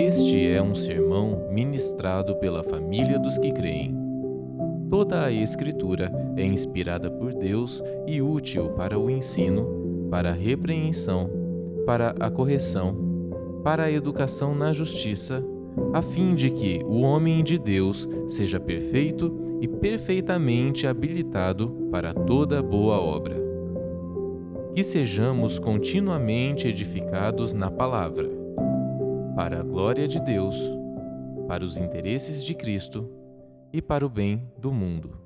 Este é um sermão ministrado pela família dos que creem. Toda a Escritura é inspirada por Deus e útil para o ensino, para a repreensão, para a correção, para a educação na justiça, a fim de que o homem de Deus seja perfeito e perfeitamente habilitado para toda boa obra. Que sejamos continuamente edificados na palavra para a glória de Deus, para os interesses de Cristo e para o bem do mundo.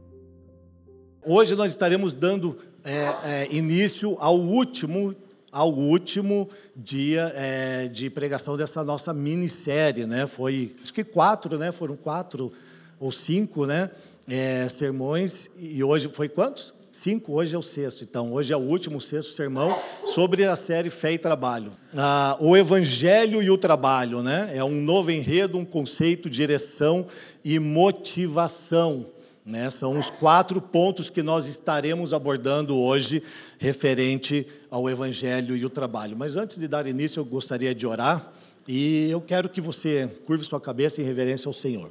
Hoje nós estaremos dando é, é, início ao último, ao último dia é, de pregação dessa nossa minissérie, né? Foi, acho que quatro, né? Foram quatro ou cinco, né? É, sermões e hoje foi quantos? Cinco, hoje é o sexto. Então, hoje é o último sexto sermão sobre a série Fé e Trabalho. Ah, o Evangelho e o Trabalho, né? É um novo enredo, um conceito, direção e motivação. Né? São os quatro pontos que nós estaremos abordando hoje, referente ao Evangelho e o trabalho. Mas antes de dar início, eu gostaria de orar e eu quero que você curve sua cabeça em reverência ao Senhor.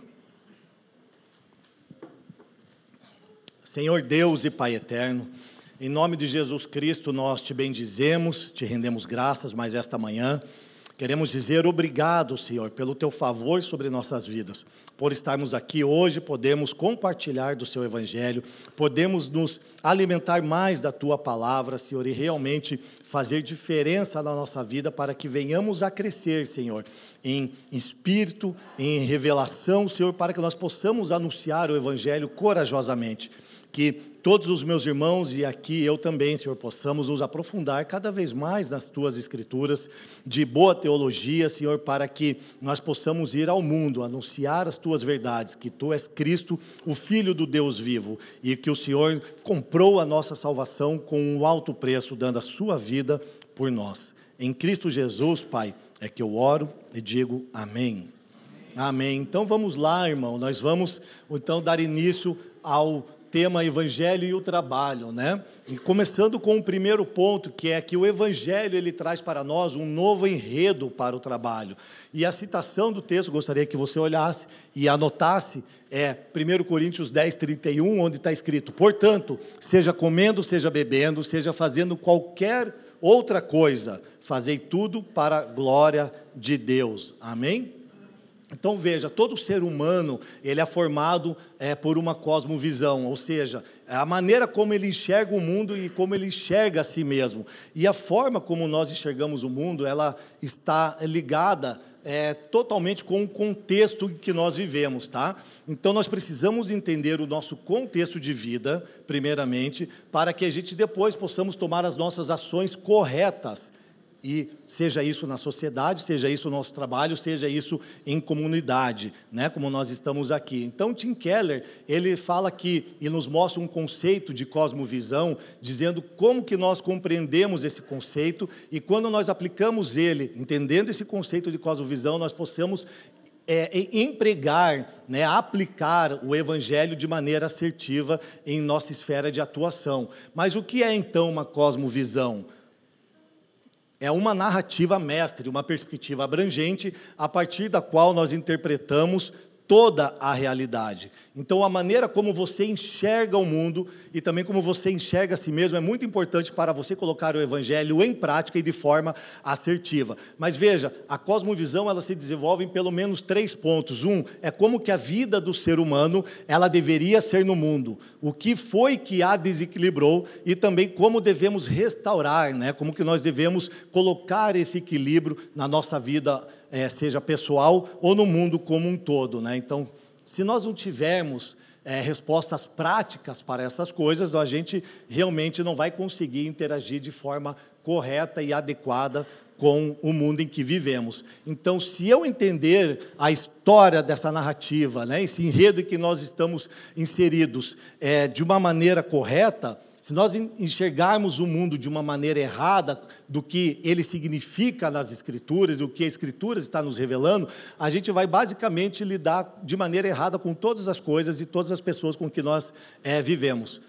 Senhor Deus e Pai eterno, em nome de Jesus Cristo nós te bendizemos, te rendemos graças mais esta manhã. Queremos dizer obrigado, Senhor, pelo teu favor sobre nossas vidas. Por estarmos aqui hoje, podemos compartilhar do seu evangelho, podemos nos alimentar mais da tua palavra, Senhor, e realmente fazer diferença na nossa vida para que venhamos a crescer, Senhor, em espírito, em revelação, Senhor, para que nós possamos anunciar o evangelho corajosamente que todos os meus irmãos e aqui eu também, Senhor, possamos nos aprofundar cada vez mais nas tuas escrituras de boa teologia, Senhor, para que nós possamos ir ao mundo anunciar as tuas verdades, que tu és Cristo, o filho do Deus vivo, e que o Senhor comprou a nossa salvação com um alto preço, dando a sua vida por nós. Em Cristo Jesus, Pai, é que eu oro e digo amém. Amém. Então vamos lá, irmão. Nós vamos então dar início ao tema Evangelho e o trabalho, né? E começando com o primeiro ponto, que é que o Evangelho ele traz para nós um novo enredo para o trabalho. E a citação do texto, gostaria que você olhasse e anotasse, é 1 Coríntios 10, 31, onde está escrito: Portanto, seja comendo, seja bebendo, seja fazendo qualquer outra coisa, fazei tudo para a glória de Deus. Amém? Então veja, todo ser humano ele é formado é, por uma cosmovisão, ou seja, é a maneira como ele enxerga o mundo e como ele enxerga a si mesmo. E a forma como nós enxergamos o mundo, ela está ligada é, totalmente com o contexto que nós vivemos, tá? Então nós precisamos entender o nosso contexto de vida, primeiramente, para que a gente depois possamos tomar as nossas ações corretas e seja isso na sociedade, seja isso no nosso trabalho, seja isso em comunidade, né, como nós estamos aqui. Então, Tim Keller, ele fala aqui e nos mostra um conceito de cosmovisão, dizendo como que nós compreendemos esse conceito e quando nós aplicamos ele, entendendo esse conceito de cosmovisão, nós possamos é, empregar, né, aplicar o evangelho de maneira assertiva em nossa esfera de atuação. Mas o que é então uma cosmovisão? É uma narrativa mestre, uma perspectiva abrangente, a partir da qual nós interpretamos toda a realidade. Então, a maneira como você enxerga o mundo e também como você enxerga a si mesmo é muito importante para você colocar o evangelho em prática e de forma assertiva. Mas veja, a cosmovisão ela se desenvolve em pelo menos três pontos. Um é como que a vida do ser humano ela deveria ser no mundo, o que foi que a desequilibrou e também como devemos restaurar, né? Como que nós devemos colocar esse equilíbrio na nossa vida é, seja pessoal ou no mundo como um todo. Né? Então, se nós não tivermos é, respostas práticas para essas coisas, a gente realmente não vai conseguir interagir de forma correta e adequada com o mundo em que vivemos. Então, se eu entender a história dessa narrativa, né, esse enredo em que nós estamos inseridos, é, de uma maneira correta, se nós enxergarmos o mundo de uma maneira errada do que ele significa nas Escrituras, do que a Escritura está nos revelando, a gente vai basicamente lidar de maneira errada com todas as coisas e todas as pessoas com que nós é, vivemos.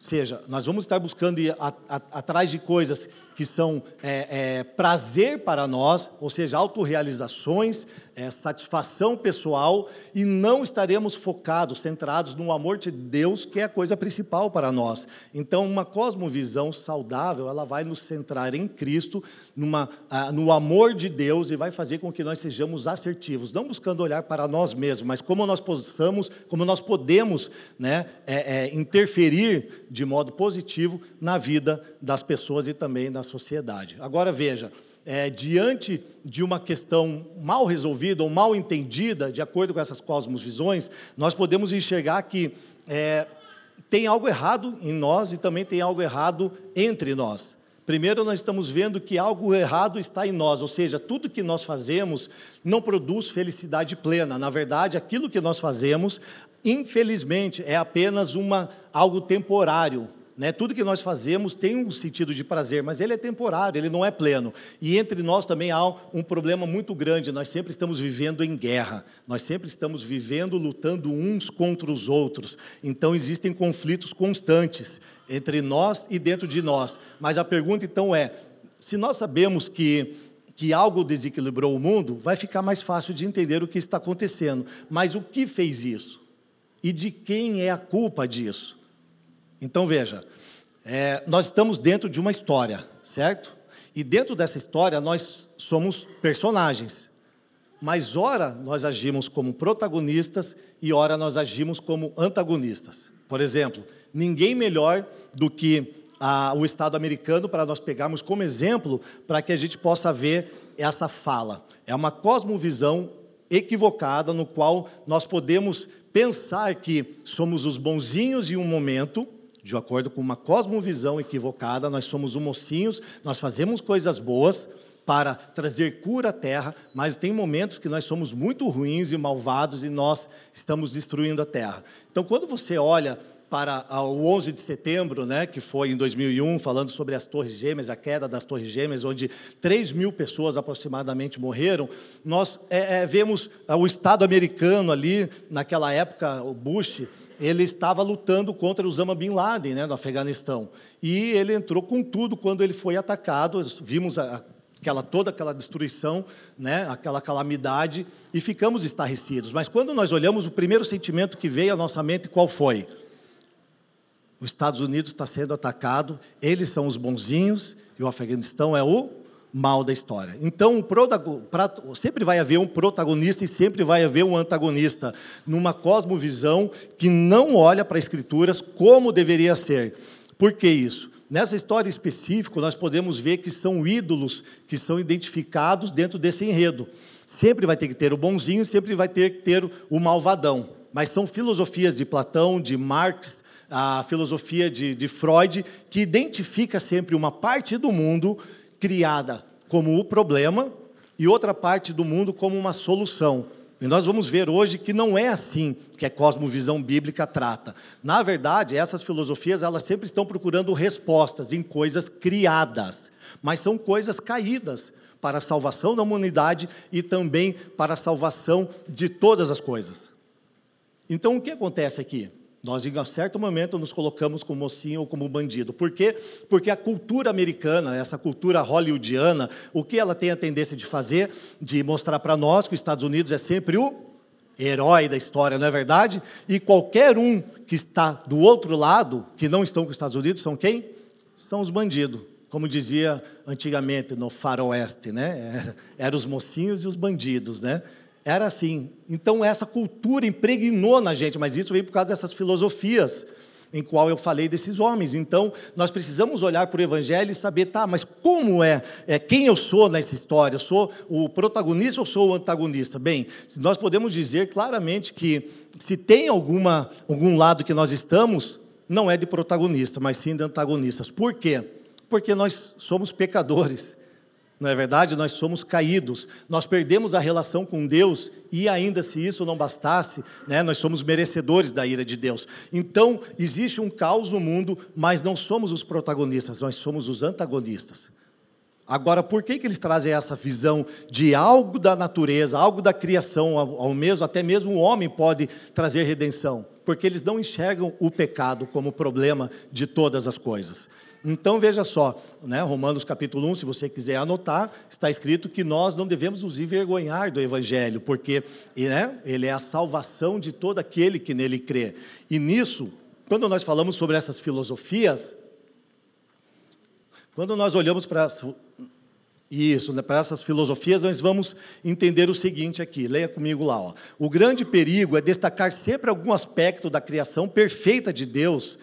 Seja, nós vamos estar buscando ir a, a, atrás de coisas que são é, é, prazer para nós, ou seja, autorrealizações, é, satisfação pessoal, e não estaremos focados, centrados no amor de Deus, que é a coisa principal para nós. Então, uma cosmovisão saudável, ela vai nos centrar em Cristo, numa, no amor de Deus, e vai fazer com que nós sejamos assertivos, não buscando olhar para nós mesmos, mas como nós possamos, como nós podemos né, é, é, interferir de modo positivo na vida das pessoas e também das sociedade. Agora veja, é, diante de uma questão mal resolvida ou mal entendida, de acordo com essas cosmovisões, nós podemos enxergar que é, tem algo errado em nós e também tem algo errado entre nós. Primeiro, nós estamos vendo que algo errado está em nós, ou seja, tudo que nós fazemos não produz felicidade plena. Na verdade, aquilo que nós fazemos, infelizmente, é apenas uma, algo temporário, né? Tudo que nós fazemos tem um sentido de prazer, mas ele é temporário, ele não é pleno. E entre nós também há um problema muito grande. Nós sempre estamos vivendo em guerra, nós sempre estamos vivendo lutando uns contra os outros. Então existem conflitos constantes entre nós e dentro de nós. Mas a pergunta então é: se nós sabemos que que algo desequilibrou o mundo, vai ficar mais fácil de entender o que está acontecendo. Mas o que fez isso? E de quem é a culpa disso? Então veja, é, nós estamos dentro de uma história, certo? E dentro dessa história nós somos personagens. Mas ora nós agimos como protagonistas e ora nós agimos como antagonistas. Por exemplo, ninguém melhor do que a, o Estado americano para nós pegarmos como exemplo para que a gente possa ver essa fala. É uma cosmovisão equivocada no qual nós podemos pensar que somos os bonzinhos em um momento de acordo com uma cosmovisão equivocada, nós somos mocinhos, nós fazemos coisas boas para trazer cura à terra, mas tem momentos que nós somos muito ruins e malvados e nós estamos destruindo a terra. Então, quando você olha para o 11 de setembro, né, que foi em 2001, falando sobre as Torres Gêmeas, a queda das Torres Gêmeas, onde 3 mil pessoas aproximadamente morreram, nós é, é, vemos o Estado americano ali, naquela época, o Bush, ele estava lutando contra Osama Bin Laden, né, no Afeganistão. E ele entrou com tudo quando ele foi atacado. Vimos a, aquela toda aquela destruição, né, aquela calamidade e ficamos estarrecidos. Mas quando nós olhamos, o primeiro sentimento que veio à nossa mente qual foi? Os Estados Unidos está sendo atacado, eles são os bonzinhos e o Afeganistão é o mal da história. Então, sempre vai haver um protagonista e sempre vai haver um antagonista, numa cosmovisão que não olha para as Escrituras como deveria ser. Por que isso? Nessa história específica, nós podemos ver que são ídolos que são identificados dentro desse enredo. Sempre vai ter que ter o bonzinho, sempre vai ter que ter o malvadão. Mas são filosofias de Platão, de Marx, a filosofia de, de Freud, que identifica sempre uma parte do mundo criada como o problema e outra parte do mundo como uma solução. E nós vamos ver hoje que não é assim que a cosmovisão bíblica trata. Na verdade, essas filosofias elas sempre estão procurando respostas em coisas criadas, mas são coisas caídas para a salvação da humanidade e também para a salvação de todas as coisas. Então, o que acontece aqui? Nós, em certo momento, nos colocamos como mocinho ou como bandido. Por quê? Porque a cultura americana, essa cultura hollywoodiana, o que ela tem a tendência de fazer? De mostrar para nós que os Estados Unidos é sempre o herói da história, não é verdade? E qualquer um que está do outro lado, que não estão com os Estados Unidos, são quem? São os bandidos. Como dizia antigamente no faroeste, né? Eram os mocinhos e os bandidos, né? Era assim. Então, essa cultura impregnou na gente, mas isso vem por causa dessas filosofias em qual eu falei desses homens. Então, nós precisamos olhar para o Evangelho e saber, tá, mas como é, é quem eu sou nessa história? Eu sou o protagonista ou sou o antagonista? Bem, nós podemos dizer claramente que se tem alguma, algum lado que nós estamos, não é de protagonista, mas sim de antagonistas. Por quê? Porque nós somos pecadores. Não é verdade? Nós somos caídos, nós perdemos a relação com Deus e ainda se isso não bastasse, né, nós somos merecedores da ira de Deus. Então, existe um caos no mundo, mas não somos os protagonistas, nós somos os antagonistas. Agora, por que, que eles trazem essa visão de algo da natureza, algo da criação, ao, mesmo, até mesmo o homem pode trazer redenção? Porque eles não enxergam o pecado como problema de todas as coisas. Então veja só, né, Romanos capítulo 1, se você quiser anotar, está escrito que nós não devemos nos envergonhar do Evangelho, porque né, ele é a salvação de todo aquele que nele crê. E nisso, quando nós falamos sobre essas filosofias, quando nós olhamos para isso, né, para essas filosofias, nós vamos entender o seguinte aqui, leia comigo lá. Ó. O grande perigo é destacar sempre algum aspecto da criação perfeita de Deus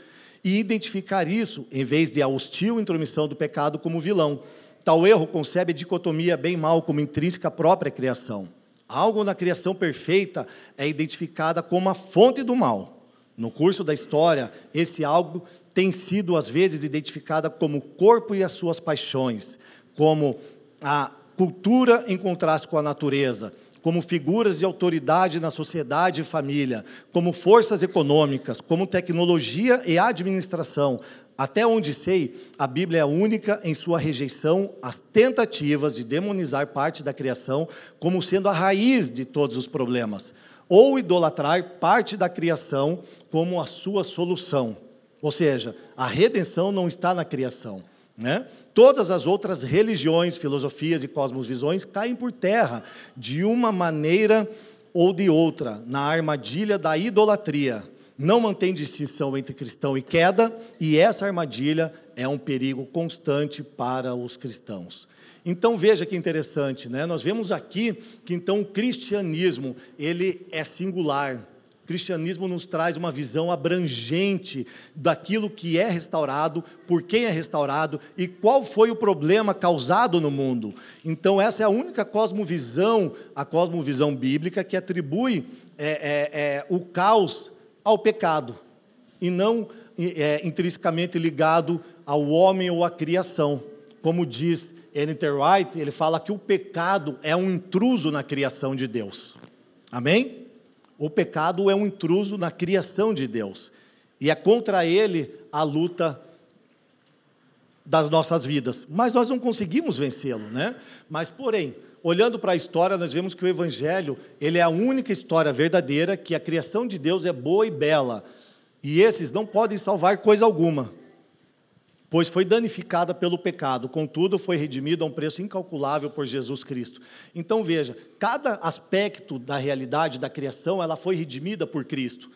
e identificar isso, em vez de a hostil intromissão do pecado como vilão. Tal erro concebe a dicotomia bem-mal como intrínseca à própria criação. Algo na criação perfeita é identificada como a fonte do mal. No curso da história, esse algo tem sido às vezes identificada como o corpo e as suas paixões, como a cultura em contraste com a natureza, como figuras de autoridade na sociedade e família, como forças econômicas, como tecnologia e administração. Até onde sei, a Bíblia é única em sua rejeição às tentativas de demonizar parte da criação como sendo a raiz de todos os problemas, ou idolatrar parte da criação como a sua solução. Ou seja, a redenção não está na criação. Né? Todas as outras religiões, filosofias e cosmovisões caem por terra de uma maneira ou de outra, na armadilha da idolatria. Não mantém distinção entre cristão e queda, e essa armadilha é um perigo constante para os cristãos. Então veja que interessante, né? Nós vemos aqui que então o cristianismo, ele é singular, cristianismo nos traz uma visão abrangente daquilo que é restaurado, por quem é restaurado e qual foi o problema causado no mundo. Então, essa é a única cosmovisão, a cosmovisão bíblica, que atribui é, é, é, o caos ao pecado e não é, intrinsecamente ligado ao homem ou à criação. Como diz Enter White, ele fala que o pecado é um intruso na criação de Deus. Amém? O pecado é um intruso na criação de Deus. E é contra ele a luta das nossas vidas. Mas nós não conseguimos vencê-lo, né? Mas, porém, olhando para a história, nós vemos que o Evangelho, ele é a única história verdadeira que a criação de Deus é boa e bela. E esses não podem salvar coisa alguma pois foi danificada pelo pecado, contudo foi redimida a um preço incalculável por Jesus Cristo. Então veja, cada aspecto da realidade da criação, ela foi redimida por Cristo,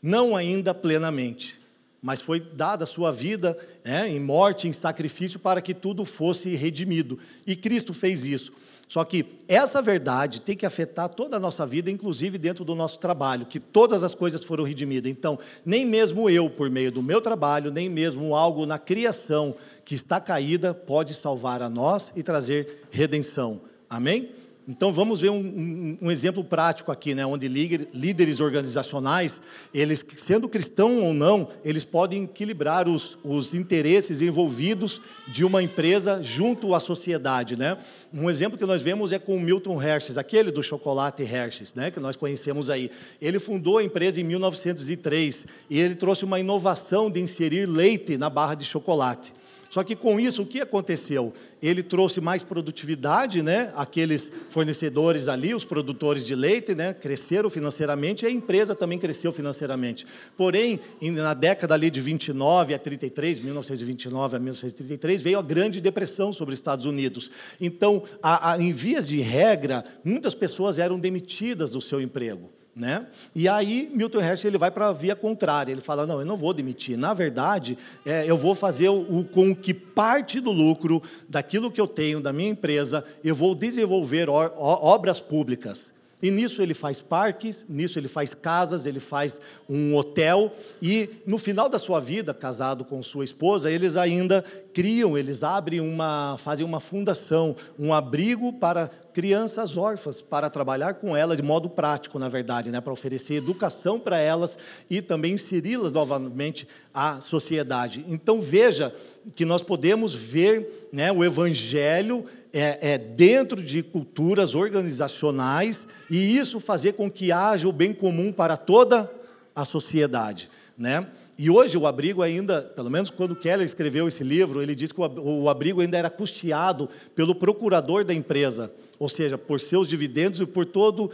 não ainda plenamente, mas foi dada a sua vida é, em morte, em sacrifício, para que tudo fosse redimido. E Cristo fez isso. Só que essa verdade tem que afetar toda a nossa vida, inclusive dentro do nosso trabalho, que todas as coisas foram redimidas. Então, nem mesmo eu, por meio do meu trabalho, nem mesmo algo na criação que está caída, pode salvar a nós e trazer redenção. Amém? Então vamos ver um, um, um, exemplo prático aqui, né, onde líderes organizacionais, eles sendo cristão ou não, eles podem equilibrar os, os interesses envolvidos de uma empresa junto à sociedade, né? Um exemplo que nós vemos é com o Milton Hershey, aquele do chocolate Hershey, né, que nós conhecemos aí. Ele fundou a empresa em 1903 e ele trouxe uma inovação de inserir leite na barra de chocolate. Só que com isso, o que aconteceu? Ele trouxe mais produtividade, né? Aqueles fornecedores ali, os produtores de leite, né? Cresceram financeiramente e a empresa também cresceu financeiramente. Porém, na década ali de 29 a 33, 1929 a 1933, veio a Grande Depressão sobre os Estados Unidos. Então, a, a, em vias de regra, muitas pessoas eram demitidas do seu emprego. Né? E aí Milton Hershey ele vai para a via contrária. Ele fala: não, eu não vou demitir. Na verdade, é, eu vou fazer o, o, com que parte do lucro daquilo que eu tenho da minha empresa, eu vou desenvolver obras públicas. E nisso ele faz parques, nisso ele faz casas, ele faz um hotel e no final da sua vida, casado com sua esposa, eles ainda criam, eles abrem uma, fazem uma fundação, um abrigo para crianças órfãs, para trabalhar com elas de modo prático, na verdade, né, para oferecer educação para elas e também inseri-las novamente à sociedade. Então veja que nós podemos ver né, o Evangelho é, é, dentro de culturas organizacionais e isso fazer com que haja o bem comum para toda a sociedade. Né? e hoje o abrigo ainda, pelo menos quando Keller escreveu esse livro, ele diz que o abrigo ainda era custeado pelo procurador da empresa ou seja, por seus dividendos e por toda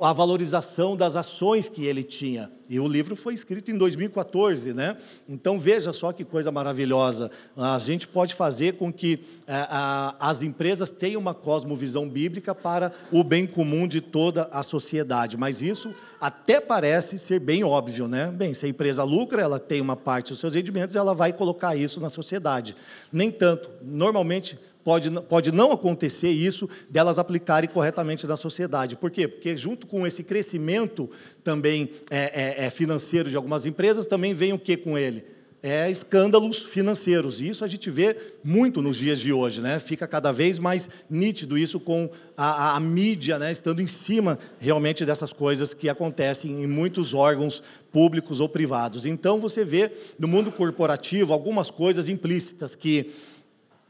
a valorização das ações que ele tinha. E o livro foi escrito em 2014, né? Então veja só que coisa maravilhosa. A gente pode fazer com que é, a, as empresas tenham uma cosmovisão bíblica para o bem comum de toda a sociedade. Mas isso até parece ser bem óbvio, né? Bem, se a empresa lucra, ela tem uma parte dos seus rendimentos, ela vai colocar isso na sociedade. Nem tanto. Normalmente pode, pode não acontecer isso delas aplicarem corretamente na sociedade. Por quê? Porque junto com esse crescimento também é, é, é financeiro de algumas empresas, também vem o que com ele? É escândalos financeiros. E isso a gente vê muito nos dias de hoje, né? Fica cada vez mais nítido isso com a, a, a mídia, né? Estando em cima realmente dessas coisas que acontecem em muitos órgãos públicos ou privados. Então você vê no mundo corporativo algumas coisas implícitas que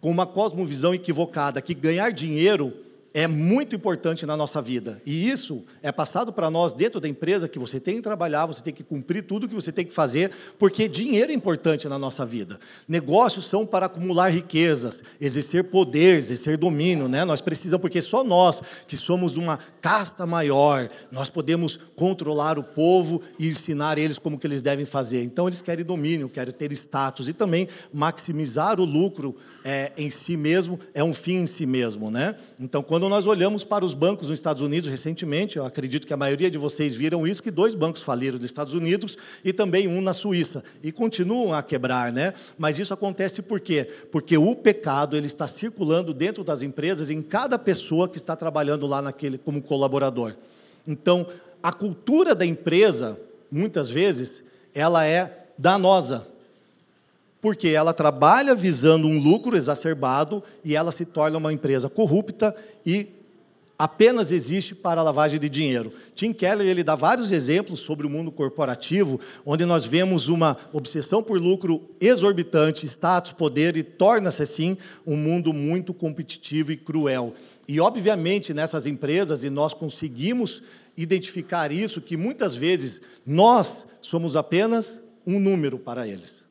com uma cosmovisão equivocada que ganhar dinheiro é muito importante na nossa vida. E isso é passado para nós dentro da empresa que você tem que trabalhar, você tem que cumprir tudo que você tem que fazer, porque dinheiro é importante na nossa vida. Negócios são para acumular riquezas, exercer poder, exercer domínio, né? Nós precisamos porque só nós que somos uma casta maior, nós podemos controlar o povo e ensinar eles como que eles devem fazer. Então eles querem domínio, querem ter status e também maximizar o lucro é, em si mesmo é um fim em si mesmo, né? Então quando nós olhamos para os bancos nos Estados Unidos recentemente, eu acredito que a maioria de vocês viram isso, que dois bancos faliram nos Estados Unidos e também um na Suíça. E continuam a quebrar, né? Mas isso acontece por quê? Porque o pecado ele está circulando dentro das empresas, em cada pessoa que está trabalhando lá naquele como colaborador. Então, a cultura da empresa, muitas vezes, ela é danosa porque ela trabalha visando um lucro exacerbado e ela se torna uma empresa corrupta e apenas existe para a lavagem de dinheiro. Tim Keller ele dá vários exemplos sobre o mundo corporativo, onde nós vemos uma obsessão por lucro exorbitante, status, poder e torna-se assim um mundo muito competitivo e cruel. E obviamente nessas empresas e nós conseguimos identificar isso que muitas vezes nós somos apenas um número para eles.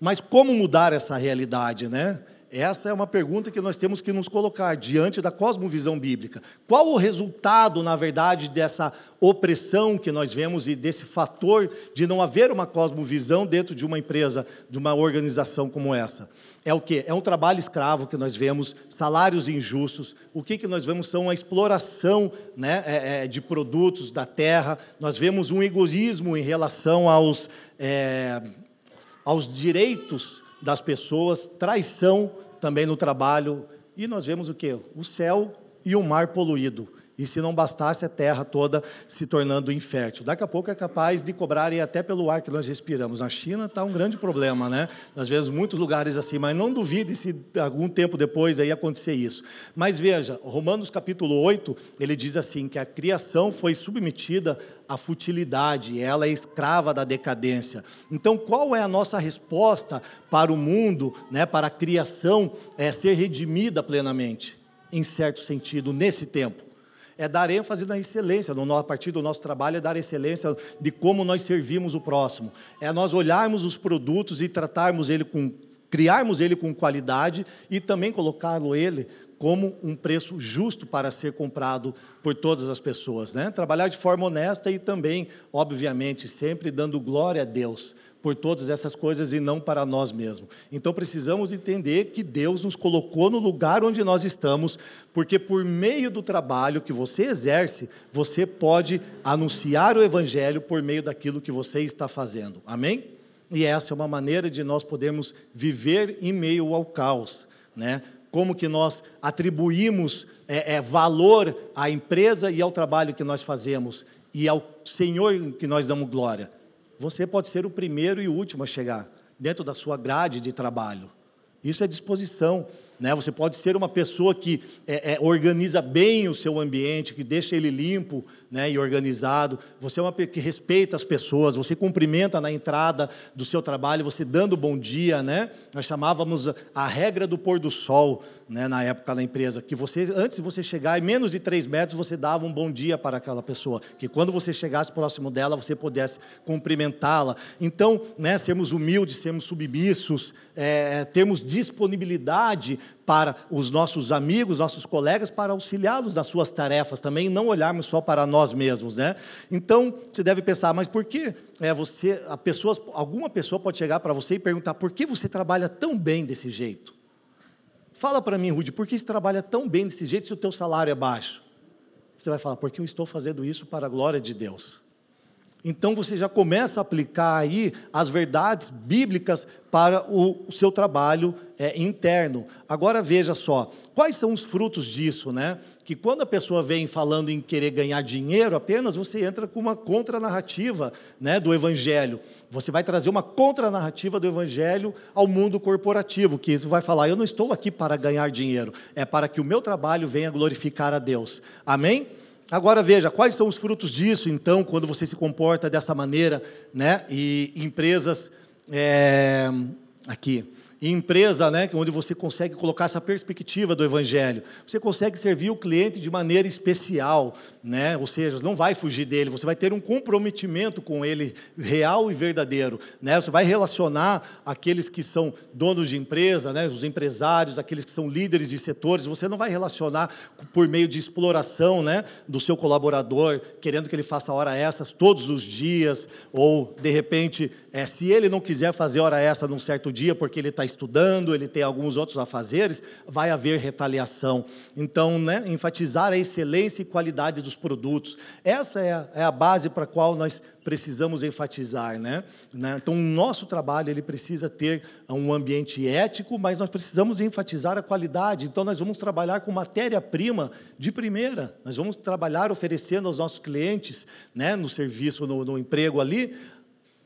Mas como mudar essa realidade, né? Essa é uma pergunta que nós temos que nos colocar diante da cosmovisão bíblica. Qual o resultado, na verdade, dessa opressão que nós vemos e desse fator de não haver uma cosmovisão dentro de uma empresa, de uma organização como essa? É o que? É um trabalho escravo que nós vemos, salários injustos. O que, que nós vemos são a exploração né, é, é, de produtos da terra. Nós vemos um egoísmo em relação aos. É, aos direitos das pessoas, traição também no trabalho, e nós vemos o que? O céu e o mar poluído. E se não bastasse a terra toda se tornando infértil. Daqui a pouco é capaz de cobrarem até pelo ar que nós respiramos. Na China está um grande problema, né? Nós vemos muitos lugares assim, mas não duvide se algum tempo depois aí acontecer isso. Mas veja, Romanos capítulo 8, ele diz assim, que a criação foi submetida à futilidade, ela é escrava da decadência. Então, qual é a nossa resposta para o mundo, né, para a criação é ser redimida plenamente? Em certo sentido, nesse tempo é dar ênfase na excelência, no, a partir do nosso trabalho é dar excelência de como nós servimos o próximo. É nós olharmos os produtos e tratarmos ele com, criarmos ele com qualidade e também colocá-lo ele como um preço justo para ser comprado por todas as pessoas, né? Trabalhar de forma honesta e também, obviamente, sempre dando glória a Deus por todas essas coisas e não para nós mesmos. Então precisamos entender que Deus nos colocou no lugar onde nós estamos, porque por meio do trabalho que você exerce, você pode anunciar o evangelho por meio daquilo que você está fazendo. Amém? E essa é uma maneira de nós podermos viver em meio ao caos, né? Como que nós atribuímos é, é, valor à empresa e ao trabalho que nós fazemos e ao Senhor que nós damos glória. Você pode ser o primeiro e o último a chegar dentro da sua grade de trabalho. Isso é disposição. Né? Você pode ser uma pessoa que é, é, organiza bem o seu ambiente, que deixa ele limpo né, e organizado. Você é uma que respeita as pessoas, você cumprimenta na entrada do seu trabalho, você dando bom dia. Né? Nós chamávamos a regra do pôr do sol né, na época da empresa, que você, antes de você chegar, em menos de três metros, você dava um bom dia para aquela pessoa, que quando você chegasse próximo dela, você pudesse cumprimentá-la. Então, né, sermos humildes, sermos submissos, é, termos disponibilidade para os nossos amigos, nossos colegas, para auxiliá-los nas suas tarefas também, não olharmos só para nós mesmos, né? Então, você deve pensar, mas por que é, você, a pessoa, alguma pessoa pode chegar para você e perguntar, por que você trabalha tão bem desse jeito? Fala para mim, Rude, por que você trabalha tão bem desse jeito se o teu salário é baixo? Você vai falar, porque eu estou fazendo isso para a glória de Deus. Então você já começa a aplicar aí as verdades bíblicas para o, seu trabalho é, interno. Agora veja só, quais são os frutos disso, né? Que quando a pessoa vem falando em querer ganhar dinheiro apenas, você entra com uma contranarrativa né, do Evangelho. Você vai trazer uma contranarrativa do Evangelho ao mundo corporativo, que isso vai falar, eu não estou aqui para ganhar dinheiro, é para que o meu trabalho venha glorificar a Deus. Amém? Agora veja, quais são os frutos disso, então, quando você se comporta dessa maneira, né? E empresas, é, aqui, empresa, né, onde você consegue colocar essa perspectiva do evangelho. Você consegue servir o cliente de maneira especial, né? Ou seja, não vai fugir dele, você vai ter um comprometimento com ele real e verdadeiro, né? Você vai relacionar aqueles que são donos de empresa, né, os empresários, aqueles que são líderes de setores, você não vai relacionar por meio de exploração, né, do seu colaborador, querendo que ele faça hora essas todos os dias ou de repente, é, se ele não quiser fazer hora essa num certo dia porque ele está estudando, ele tem alguns outros afazeres, vai haver retaliação. Então, né, enfatizar a excelência e qualidade dos produtos. Essa é a, é a base para a qual nós precisamos enfatizar, né? né? Então, o nosso trabalho ele precisa ter um ambiente ético, mas nós precisamos enfatizar a qualidade. Então, nós vamos trabalhar com matéria-prima de primeira. Nós vamos trabalhar oferecendo aos nossos clientes, né, no serviço, no, no emprego ali,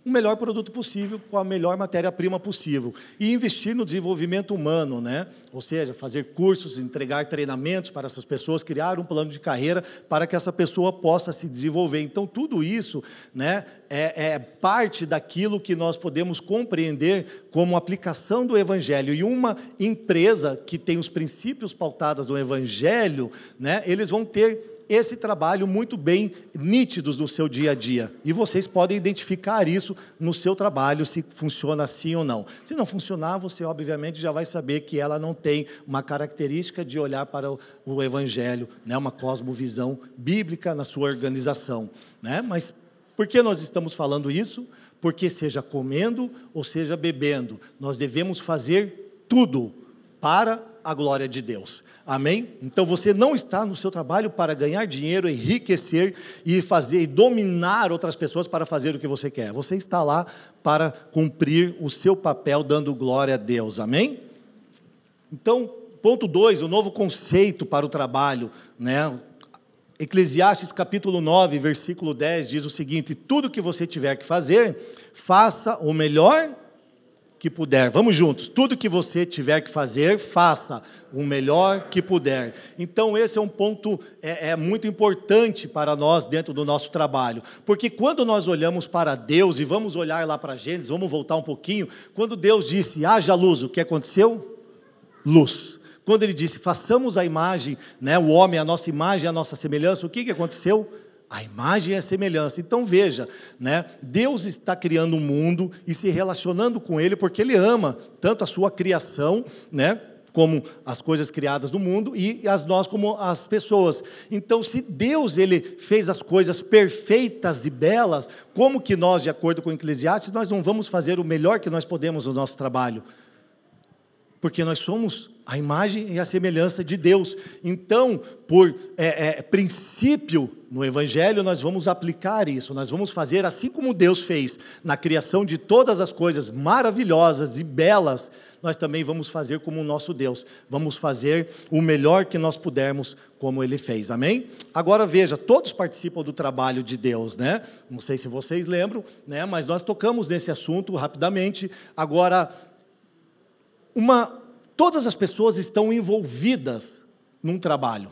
o melhor produto possível, com a melhor matéria-prima possível. E investir no desenvolvimento humano, né? ou seja, fazer cursos, entregar treinamentos para essas pessoas, criar um plano de carreira para que essa pessoa possa se desenvolver. Então, tudo isso né, é, é parte daquilo que nós podemos compreender como aplicação do Evangelho. E uma empresa que tem os princípios pautados no Evangelho, né, eles vão ter esse trabalho muito bem nítidos no seu dia a dia. E vocês podem identificar isso no seu trabalho, se funciona assim ou não. Se não funcionar, você obviamente já vai saber que ela não tem uma característica de olhar para o Evangelho, né? uma cosmovisão bíblica na sua organização. Né? Mas por que nós estamos falando isso? Porque, seja comendo ou seja bebendo, nós devemos fazer tudo para a glória de Deus. Amém? Então você não está no seu trabalho para ganhar dinheiro, enriquecer e fazer e dominar outras pessoas para fazer o que você quer. Você está lá para cumprir o seu papel dando glória a Deus. Amém? Então, ponto 2, o novo conceito para o trabalho, né? Eclesiastes capítulo 9, versículo 10 diz o seguinte: tudo que você tiver que fazer, faça o melhor que puder. Vamos juntos. Tudo que você tiver que fazer, faça o melhor que puder. Então, esse é um ponto é, é, muito importante para nós dentro do nosso trabalho. Porque quando nós olhamos para Deus, e vamos olhar lá para Gênesis, vamos voltar um pouquinho, quando Deus disse, haja luz, o que aconteceu? Luz. Quando ele disse, façamos a imagem, né, o homem, a nossa imagem, a nossa semelhança, o que, que aconteceu? A imagem é a semelhança. Então veja, né? Deus está criando um mundo e se relacionando com ele porque ele ama tanto a sua criação, né? como as coisas criadas no mundo e as nós como as pessoas. Então, se Deus ele fez as coisas perfeitas e belas, como que nós, de acordo com o Eclesiastes, nós não vamos fazer o melhor que nós podemos no nosso trabalho? Porque nós somos a imagem e a semelhança de Deus. Então, por é, é, princípio no Evangelho, nós vamos aplicar isso, nós vamos fazer assim como Deus fez na criação de todas as coisas maravilhosas e belas, nós também vamos fazer como o nosso Deus, vamos fazer o melhor que nós pudermos, como Ele fez, amém? Agora veja, todos participam do trabalho de Deus, né? Não sei se vocês lembram, né? Mas nós tocamos nesse assunto rapidamente. Agora, uma todas as pessoas estão envolvidas num trabalho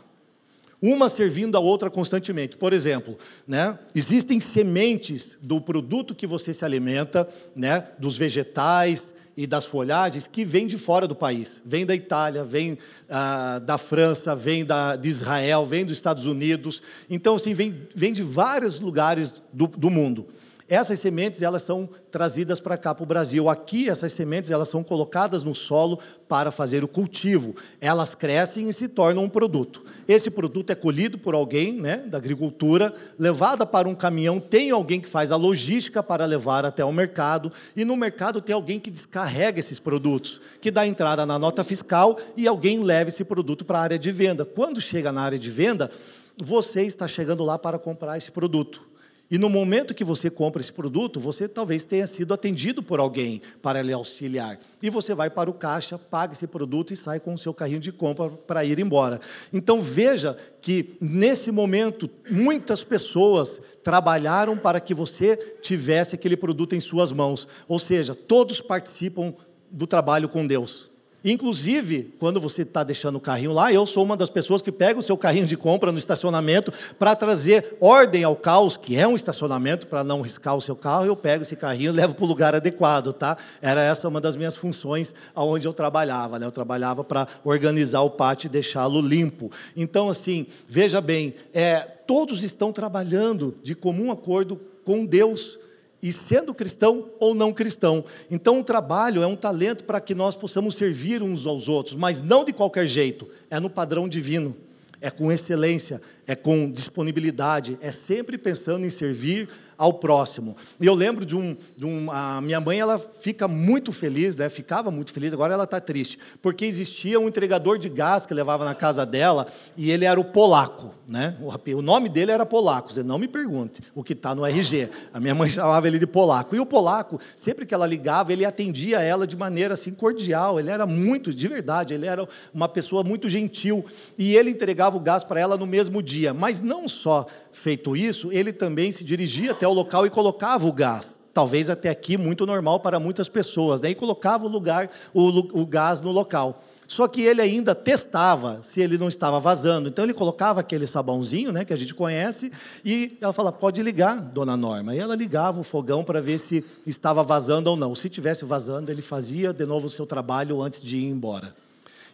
uma servindo a outra constantemente. Por exemplo, né, existem sementes do produto que você se alimenta, né, dos vegetais e das folhagens, que vêm de fora do país. Vem da Itália, vem ah, da França, vem da, de Israel, vem dos Estados Unidos. Então, assim, vem, vem de vários lugares do, do mundo. Essas sementes elas são trazidas para cá para o Brasil. Aqui essas sementes elas são colocadas no solo para fazer o cultivo. Elas crescem e se tornam um produto. Esse produto é colhido por alguém, né, da agricultura, levada para um caminhão. Tem alguém que faz a logística para levar até o mercado e no mercado tem alguém que descarrega esses produtos, que dá entrada na nota fiscal e alguém leva esse produto para a área de venda. Quando chega na área de venda, você está chegando lá para comprar esse produto. E no momento que você compra esse produto, você talvez tenha sido atendido por alguém para lhe auxiliar. E você vai para o caixa, paga esse produto e sai com o seu carrinho de compra para ir embora. Então veja que nesse momento muitas pessoas trabalharam para que você tivesse aquele produto em suas mãos. Ou seja, todos participam do trabalho com Deus. Inclusive, quando você está deixando o carrinho lá, eu sou uma das pessoas que pega o seu carrinho de compra no estacionamento para trazer ordem ao caos, que é um estacionamento, para não riscar o seu carro, eu pego esse carrinho e levo para o lugar adequado, tá? Era essa uma das minhas funções aonde eu trabalhava, né? Eu trabalhava para organizar o pátio e deixá-lo limpo. Então, assim, veja bem, é, todos estão trabalhando de comum acordo com Deus e sendo cristão ou não cristão. Então, o trabalho é um talento para que nós possamos servir uns aos outros, mas não de qualquer jeito, é no padrão divino, é com excelência, é com disponibilidade, é sempre pensando em servir ao próximo. E eu lembro de um, de um, a minha mãe, ela fica muito feliz, né? Ficava muito feliz. Agora ela está triste, porque existia um entregador de gás que levava na casa dela e ele era o polaco, né? O, o nome dele era polaco. Você não me pergunte o que está no RG. A minha mãe chamava ele de polaco. E o polaco, sempre que ela ligava, ele atendia ela de maneira assim cordial. Ele era muito, de verdade, ele era uma pessoa muito gentil e ele entregava o gás para ela no mesmo dia. Mas não só feito isso, ele também se dirigia até o local e colocava o gás. Talvez até aqui muito normal para muitas pessoas. Né? colocava o lugar, o, o gás no local. Só que ele ainda testava se ele não estava vazando. Então ele colocava aquele sabãozinho, né, que a gente conhece, e ela fala: "Pode ligar, dona Norma". E ela ligava o fogão para ver se estava vazando ou não. Se tivesse vazando, ele fazia de novo o seu trabalho antes de ir embora.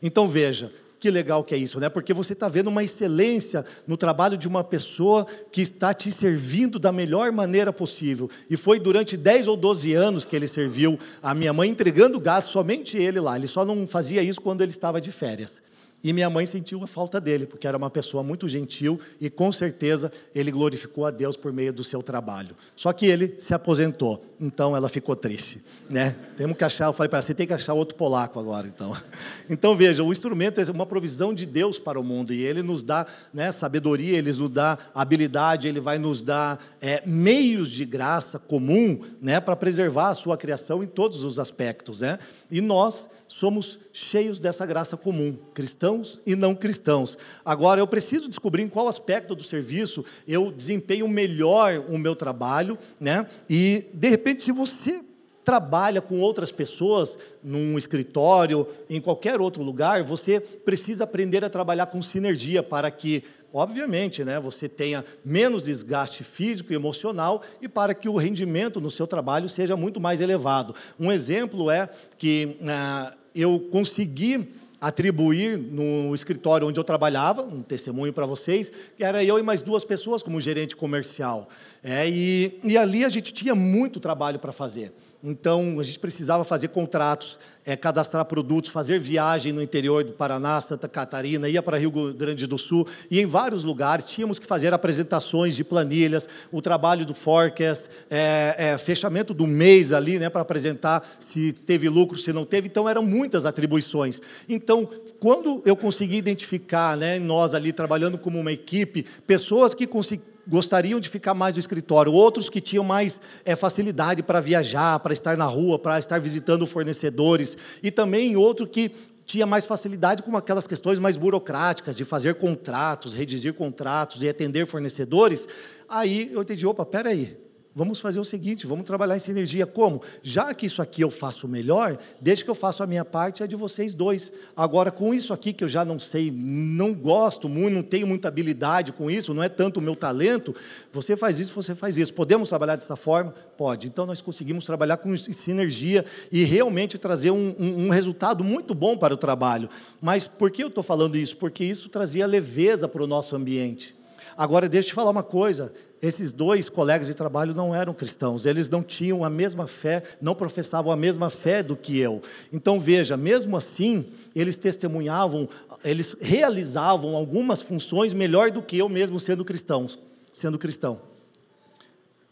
Então veja, que legal que é isso, né? Porque você está vendo uma excelência no trabalho de uma pessoa que está te servindo da melhor maneira possível. E foi durante 10 ou 12 anos que ele serviu a minha mãe entregando gás, somente ele lá. Ele só não fazia isso quando ele estava de férias. E minha mãe sentiu a falta dele, porque era uma pessoa muito gentil e com certeza ele glorificou a Deus por meio do seu trabalho. Só que ele se aposentou, então ela ficou triste, né? Temos que achar, eu falei para você tem que achar outro polaco agora, então. Então veja, o instrumento é uma provisão de Deus para o mundo e ele nos dá, né, sabedoria, ele nos dá habilidade, ele vai nos dar é, meios de graça comum, né, para preservar a sua criação em todos os aspectos, né? E nós somos cheios dessa graça comum, cristãos e não cristãos. Agora, eu preciso descobrir em qual aspecto do serviço eu desempenho melhor o meu trabalho, né? E, de repente, se você trabalha com outras pessoas num escritório, em qualquer outro lugar, você precisa aprender a trabalhar com sinergia para que, obviamente, né, você tenha menos desgaste físico e emocional e para que o rendimento no seu trabalho seja muito mais elevado. Um exemplo é que ah, eu consegui atribuir no escritório onde eu trabalhava, um testemunho para vocês, que era eu e mais duas pessoas como gerente comercial. É, e, e ali a gente tinha muito trabalho para fazer. Então, a gente precisava fazer contratos, é, cadastrar produtos, fazer viagem no interior do Paraná, Santa Catarina, ia para Rio Grande do Sul, e em vários lugares tínhamos que fazer apresentações de planilhas, o trabalho do forecast, é, é, fechamento do mês ali, né, para apresentar se teve lucro, se não teve. Então, eram muitas atribuições. Então, quando eu consegui identificar, né, nós ali trabalhando como uma equipe, pessoas que conseguiam gostariam de ficar mais no escritório, outros que tinham mais é, facilidade para viajar, para estar na rua, para estar visitando fornecedores, e também outro que tinha mais facilidade com aquelas questões mais burocráticas, de fazer contratos, redigir contratos e atender fornecedores. Aí eu entendi, opa, peraí, vamos fazer o seguinte, vamos trabalhar em sinergia. Como? Já que isso aqui eu faço melhor, desde que eu faço a minha parte, é de vocês dois. Agora, com isso aqui que eu já não sei, não gosto muito, não tenho muita habilidade com isso, não é tanto o meu talento, você faz isso, você faz isso. Podemos trabalhar dessa forma? Pode. Então, nós conseguimos trabalhar com sinergia e realmente trazer um, um, um resultado muito bom para o trabalho. Mas por que eu estou falando isso? Porque isso trazia leveza para o nosso ambiente. Agora, deixa eu te falar uma coisa: esses dois colegas de trabalho não eram cristãos, eles não tinham a mesma fé, não professavam a mesma fé do que eu. Então veja, mesmo assim, eles testemunhavam, eles realizavam algumas funções melhor do que eu mesmo sendo cristãos, sendo cristão.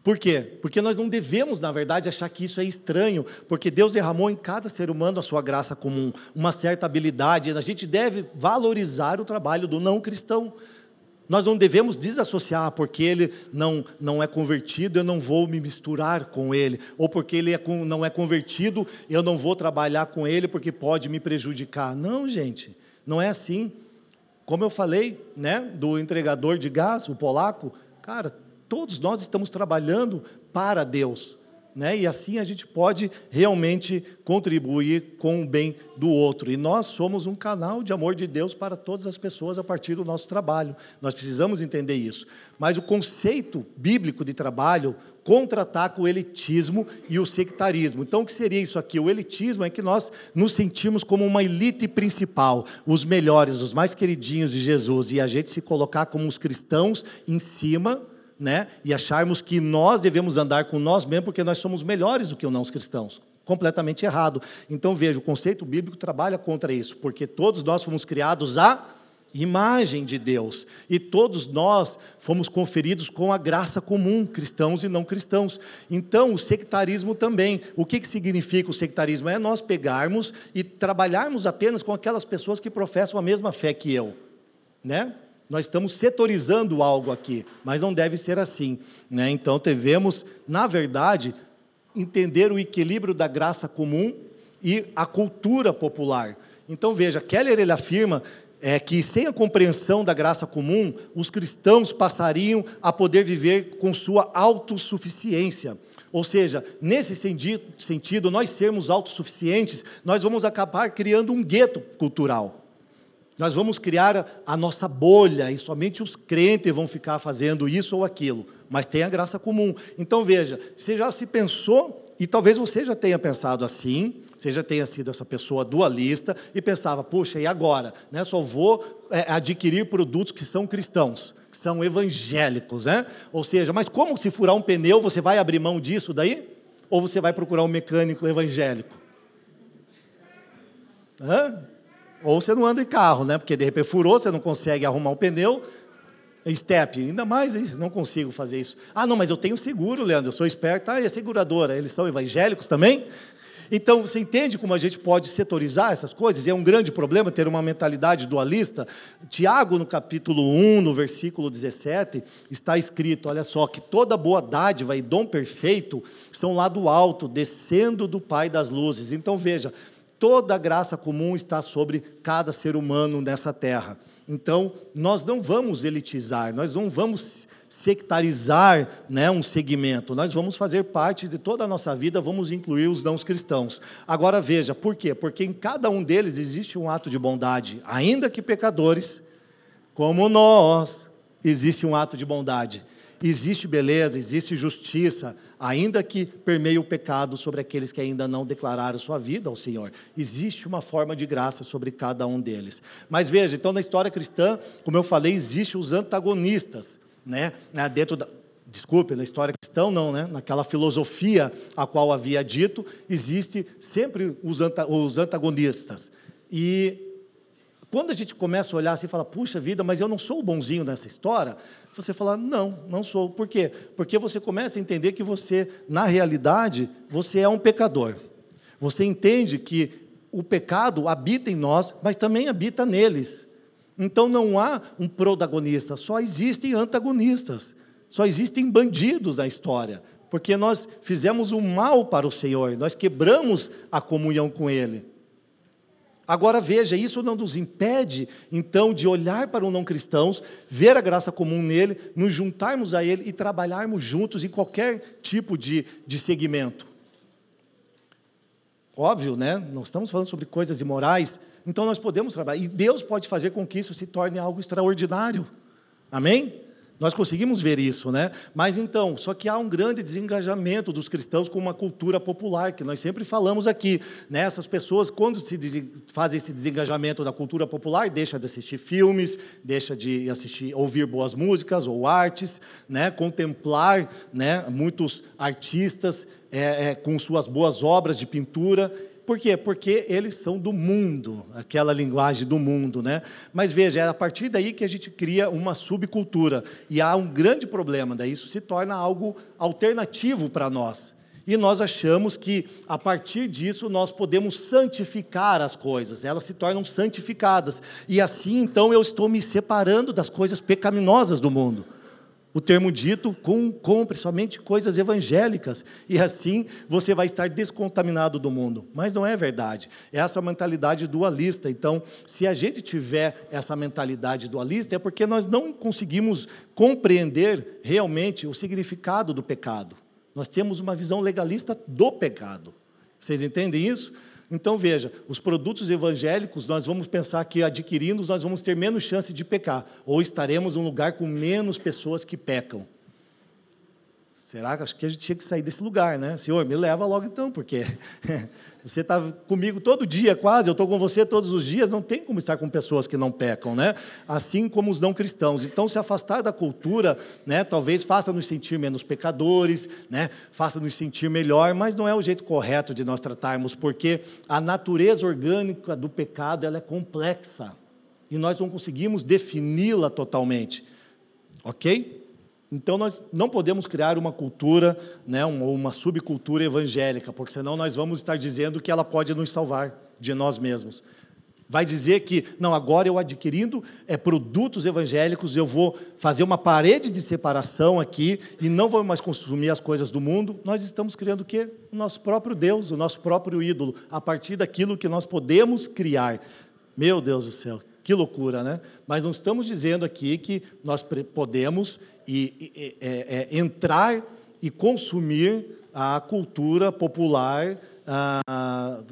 Por quê? Porque nós não devemos, na verdade, achar que isso é estranho, porque Deus derramou em cada ser humano a sua graça comum, uma certa habilidade, a gente deve valorizar o trabalho do não cristão. Nós não devemos desassociar, porque ele não, não é convertido, eu não vou me misturar com ele, ou porque ele é, não é convertido, eu não vou trabalhar com ele porque pode me prejudicar. Não, gente, não é assim. Como eu falei, né, do entregador de gás, o polaco, cara, todos nós estamos trabalhando para Deus. Né? E assim a gente pode realmente contribuir com o bem do outro. E nós somos um canal de amor de Deus para todas as pessoas a partir do nosso trabalho. Nós precisamos entender isso. Mas o conceito bíblico de trabalho contra-ataca o elitismo e o sectarismo. Então, o que seria isso aqui? O elitismo é que nós nos sentimos como uma elite principal, os melhores, os mais queridinhos de Jesus, e a gente se colocar como os cristãos em cima né? e acharmos que nós devemos andar com nós mesmos porque nós somos melhores do que os cristãos. Completamente errado. Então veja, o conceito bíblico trabalha contra isso, porque todos nós fomos criados à imagem de Deus e todos nós fomos conferidos com a graça comum, cristãos e não cristãos. Então, o sectarismo também. O que, que significa o sectarismo? É nós pegarmos e trabalharmos apenas com aquelas pessoas que professam a mesma fé que eu. Né? Nós estamos setorizando algo aqui, mas não deve ser assim. Né? Então, devemos, na verdade, entender o equilíbrio da graça comum e a cultura popular. Então, veja, Keller ele afirma é, que sem a compreensão da graça comum, os cristãos passariam a poder viver com sua autossuficiência. Ou seja, nesse sentido, nós sermos autossuficientes, nós vamos acabar criando um gueto cultural. Nós vamos criar a nossa bolha e somente os crentes vão ficar fazendo isso ou aquilo, mas tem a graça comum. Então veja, você já se pensou, e talvez você já tenha pensado assim, você já tenha sido essa pessoa dualista e pensava, puxa, e agora? Né, só vou é, adquirir produtos que são cristãos, que são evangélicos, né? Ou seja, mas como se furar um pneu, você vai abrir mão disso daí? Ou você vai procurar um mecânico evangélico? Hã? Ou você não anda em carro, né? Porque de repente furou, você não consegue arrumar o pneu. Step, ainda mais, não consigo fazer isso. Ah, não, mas eu tenho seguro, Leandro, eu sou esperto. Ah, e a seguradora, eles são evangélicos também? Então, você entende como a gente pode setorizar essas coisas? E é um grande problema ter uma mentalidade dualista. Tiago, no capítulo 1, no versículo 17, está escrito: olha só, que toda boa dádiva e dom perfeito são lá do alto, descendo do Pai das luzes. Então, veja, toda a graça comum está sobre cada ser humano nessa terra. Então, nós não vamos elitizar, nós não vamos sectarizar né, um segmento, nós vamos fazer parte de toda a nossa vida, vamos incluir os não cristãos. Agora veja, por quê? Porque em cada um deles existe um ato de bondade, ainda que pecadores, como nós, existe um ato de bondade. Existe beleza, existe justiça, ainda que permeie o pecado sobre aqueles que ainda não declararam sua vida ao Senhor. Existe uma forma de graça sobre cada um deles. Mas veja, então na história cristã, como eu falei, existem os antagonistas, né? Dentro da, desculpe, na história cristã não, né? Naquela filosofia a qual havia dito, existe sempre os antagonistas. E quando a gente começa a olhar assim e fala, puxa vida, mas eu não sou o bonzinho nessa história, você fala, não, não sou. Por quê? Porque você começa a entender que você, na realidade, você é um pecador. Você entende que o pecado habita em nós, mas também habita neles. Então não há um protagonista, só existem antagonistas, só existem bandidos na história, porque nós fizemos o mal para o Senhor, nós quebramos a comunhão com Ele. Agora veja, isso não nos impede, então, de olhar para o não cristãos, ver a graça comum nele, nos juntarmos a ele e trabalharmos juntos em qualquer tipo de, de segmento. Óbvio, né? Nós estamos falando sobre coisas imorais, então nós podemos trabalhar. E Deus pode fazer com que isso se torne algo extraordinário. Amém? Nós conseguimos ver isso, né? Mas então, só que há um grande desengajamento dos cristãos com uma cultura popular, que nós sempre falamos aqui. Né? Essas pessoas, quando se fazem esse desengajamento da cultura popular, deixa de assistir filmes, deixa de assistir, ouvir boas músicas ou artes, né? contemplar né? muitos artistas é, é, com suas boas obras de pintura por quê? Porque eles são do mundo, aquela linguagem do mundo, né? Mas veja, é a partir daí que a gente cria uma subcultura. E há um grande problema, daí isso se torna algo alternativo para nós. E nós achamos que, a partir disso, nós podemos santificar as coisas, elas se tornam santificadas. E assim, então, eu estou me separando das coisas pecaminosas do mundo o termo dito com, com principalmente coisas evangélicas, e assim você vai estar descontaminado do mundo. Mas não é verdade. É essa mentalidade dualista. Então, se a gente tiver essa mentalidade dualista, é porque nós não conseguimos compreender realmente o significado do pecado. Nós temos uma visão legalista do pecado. Vocês entendem isso? Então veja, os produtos evangélicos nós vamos pensar que adquirindo nós vamos ter menos chance de pecar, ou estaremos num lugar com menos pessoas que pecam. Será que acho que a gente tinha que sair desse lugar, né? Senhor, me leva logo então, porque você está comigo todo dia quase, eu estou com você todos os dias, não tem como estar com pessoas que não pecam, né? Assim como os não cristãos. Então, se afastar da cultura, né, talvez faça-nos sentir menos pecadores, né? Faça-nos sentir melhor, mas não é o jeito correto de nós tratarmos, porque a natureza orgânica do pecado ela é complexa e nós não conseguimos defini-la totalmente, ok? Então nós não podemos criar uma cultura, né, uma, subcultura evangélica, porque senão nós vamos estar dizendo que ela pode nos salvar de nós mesmos. Vai dizer que, não, agora eu adquirindo é, produtos evangélicos, eu vou fazer uma parede de separação aqui e não vou mais consumir as coisas do mundo. Nós estamos criando o quê? O nosso próprio Deus, o nosso próprio ídolo, a partir daquilo que nós podemos criar. Meu Deus do céu, que loucura, né? Mas não estamos dizendo aqui que nós podemos e, e é, é, entrar e consumir a cultura popular ah,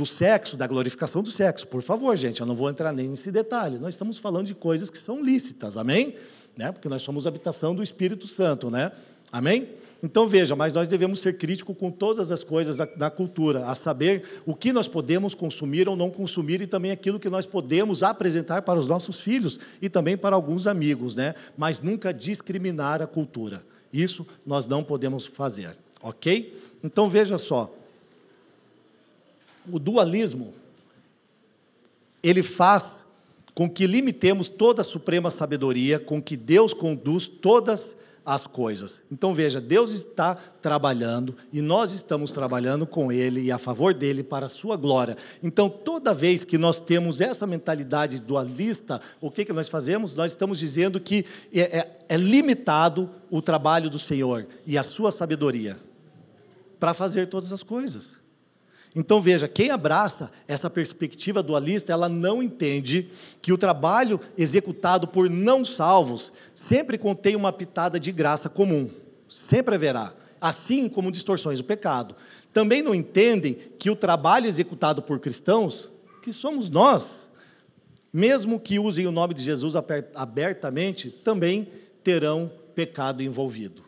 do sexo, da glorificação do sexo. Por favor, gente, eu não vou entrar nem nesse detalhe. Nós estamos falando de coisas que são lícitas, amém? Né? Porque nós somos habitação do Espírito Santo, né? Amém? Então veja, mas nós devemos ser críticos com todas as coisas da, da, cultura, a saber o que nós podemos consumir ou não consumir e também aquilo que nós podemos apresentar para os nossos filhos e também para alguns amigos, né? Mas nunca discriminar a cultura. Isso nós não podemos fazer, ok? Então veja só, o dualismo ele faz com que limitemos toda a suprema sabedoria com que Deus conduz todas as as coisas. Então veja, Deus está trabalhando e nós estamos trabalhando com Ele e a favor dele para a sua glória. Então toda vez que nós temos essa mentalidade dualista, o que, que nós fazemos? Nós estamos dizendo que é, é, é limitado o trabalho do Senhor e a sua sabedoria para fazer todas as coisas. Então veja, quem abraça essa perspectiva dualista, ela não entende que o trabalho executado por não salvos sempre contém uma pitada de graça comum, sempre haverá, assim como distorções do pecado. Também não entendem que o trabalho executado por cristãos, que somos nós, mesmo que usem o nome de Jesus abertamente, também terão pecado envolvido.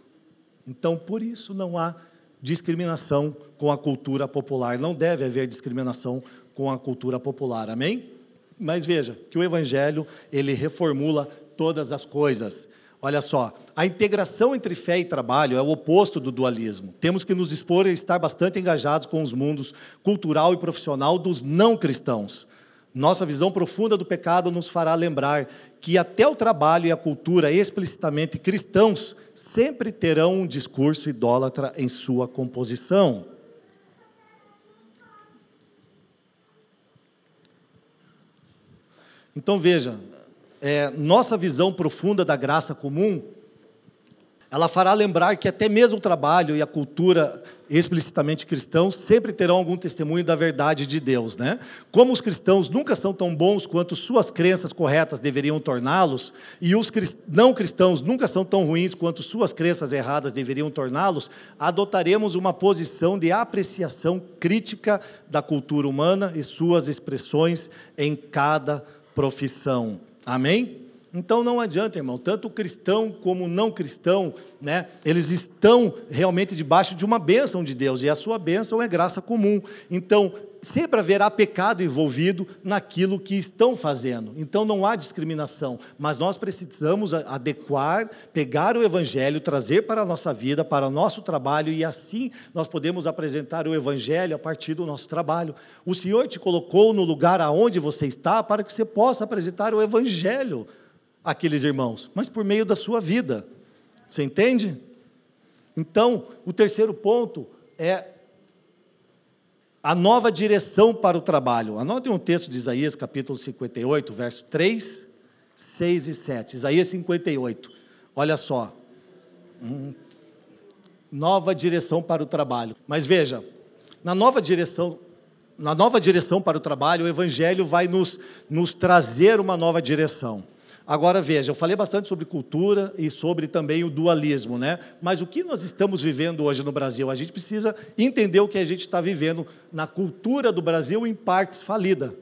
Então, por isso não há discriminação com a cultura popular. Não deve haver discriminação com a cultura popular. Amém? Mas veja que o evangelho, ele reformula todas as coisas. Olha só, a integração entre fé e trabalho é o oposto do dualismo. Temos que nos dispor a estar bastante engajados com os mundos cultural e profissional dos não cristãos. Nossa visão profunda do pecado nos fará lembrar que até o trabalho e a cultura explicitamente cristãos sempre terão um discurso idólatra em sua composição. Então veja, é, nossa visão profunda da graça comum ela fará lembrar que até mesmo o trabalho e a cultura explicitamente cristãos sempre terão algum testemunho da verdade de Deus, né? Como os cristãos nunca são tão bons quanto suas crenças corretas deveriam torná-los, e os não cristãos nunca são tão ruins quanto suas crenças erradas deveriam torná-los, adotaremos uma posição de apreciação crítica da cultura humana e suas expressões em cada profissão. Amém? Então não adianta, irmão, tanto o cristão como o não cristão, né, eles estão realmente debaixo de uma bênção de Deus, e a sua bênção é graça comum. Então, sempre haverá pecado envolvido naquilo que estão fazendo. Então não há discriminação, mas nós precisamos adequar, pegar o evangelho, trazer para a nossa vida, para o nosso trabalho e assim nós podemos apresentar o evangelho a partir do nosso trabalho. O Senhor te colocou no lugar aonde você está para que você possa apresentar o evangelho aqueles irmãos, mas por meio da sua vida. Você entende? Então, o terceiro ponto é a nova direção para o trabalho. Anotem um texto de Isaías, capítulo 58, verso 3, 6 e 7. Isaías 58. Olha só. Hum, nova direção para o trabalho. Mas veja, na nova direção, na nova direção para o trabalho, o evangelho vai nos, nos trazer uma nova direção. Agora veja, eu falei bastante sobre cultura e sobre também o dualismo, né? Mas o que nós estamos vivendo hoje no Brasil? A gente precisa entender o que a gente está vivendo na cultura do Brasil em partes falida,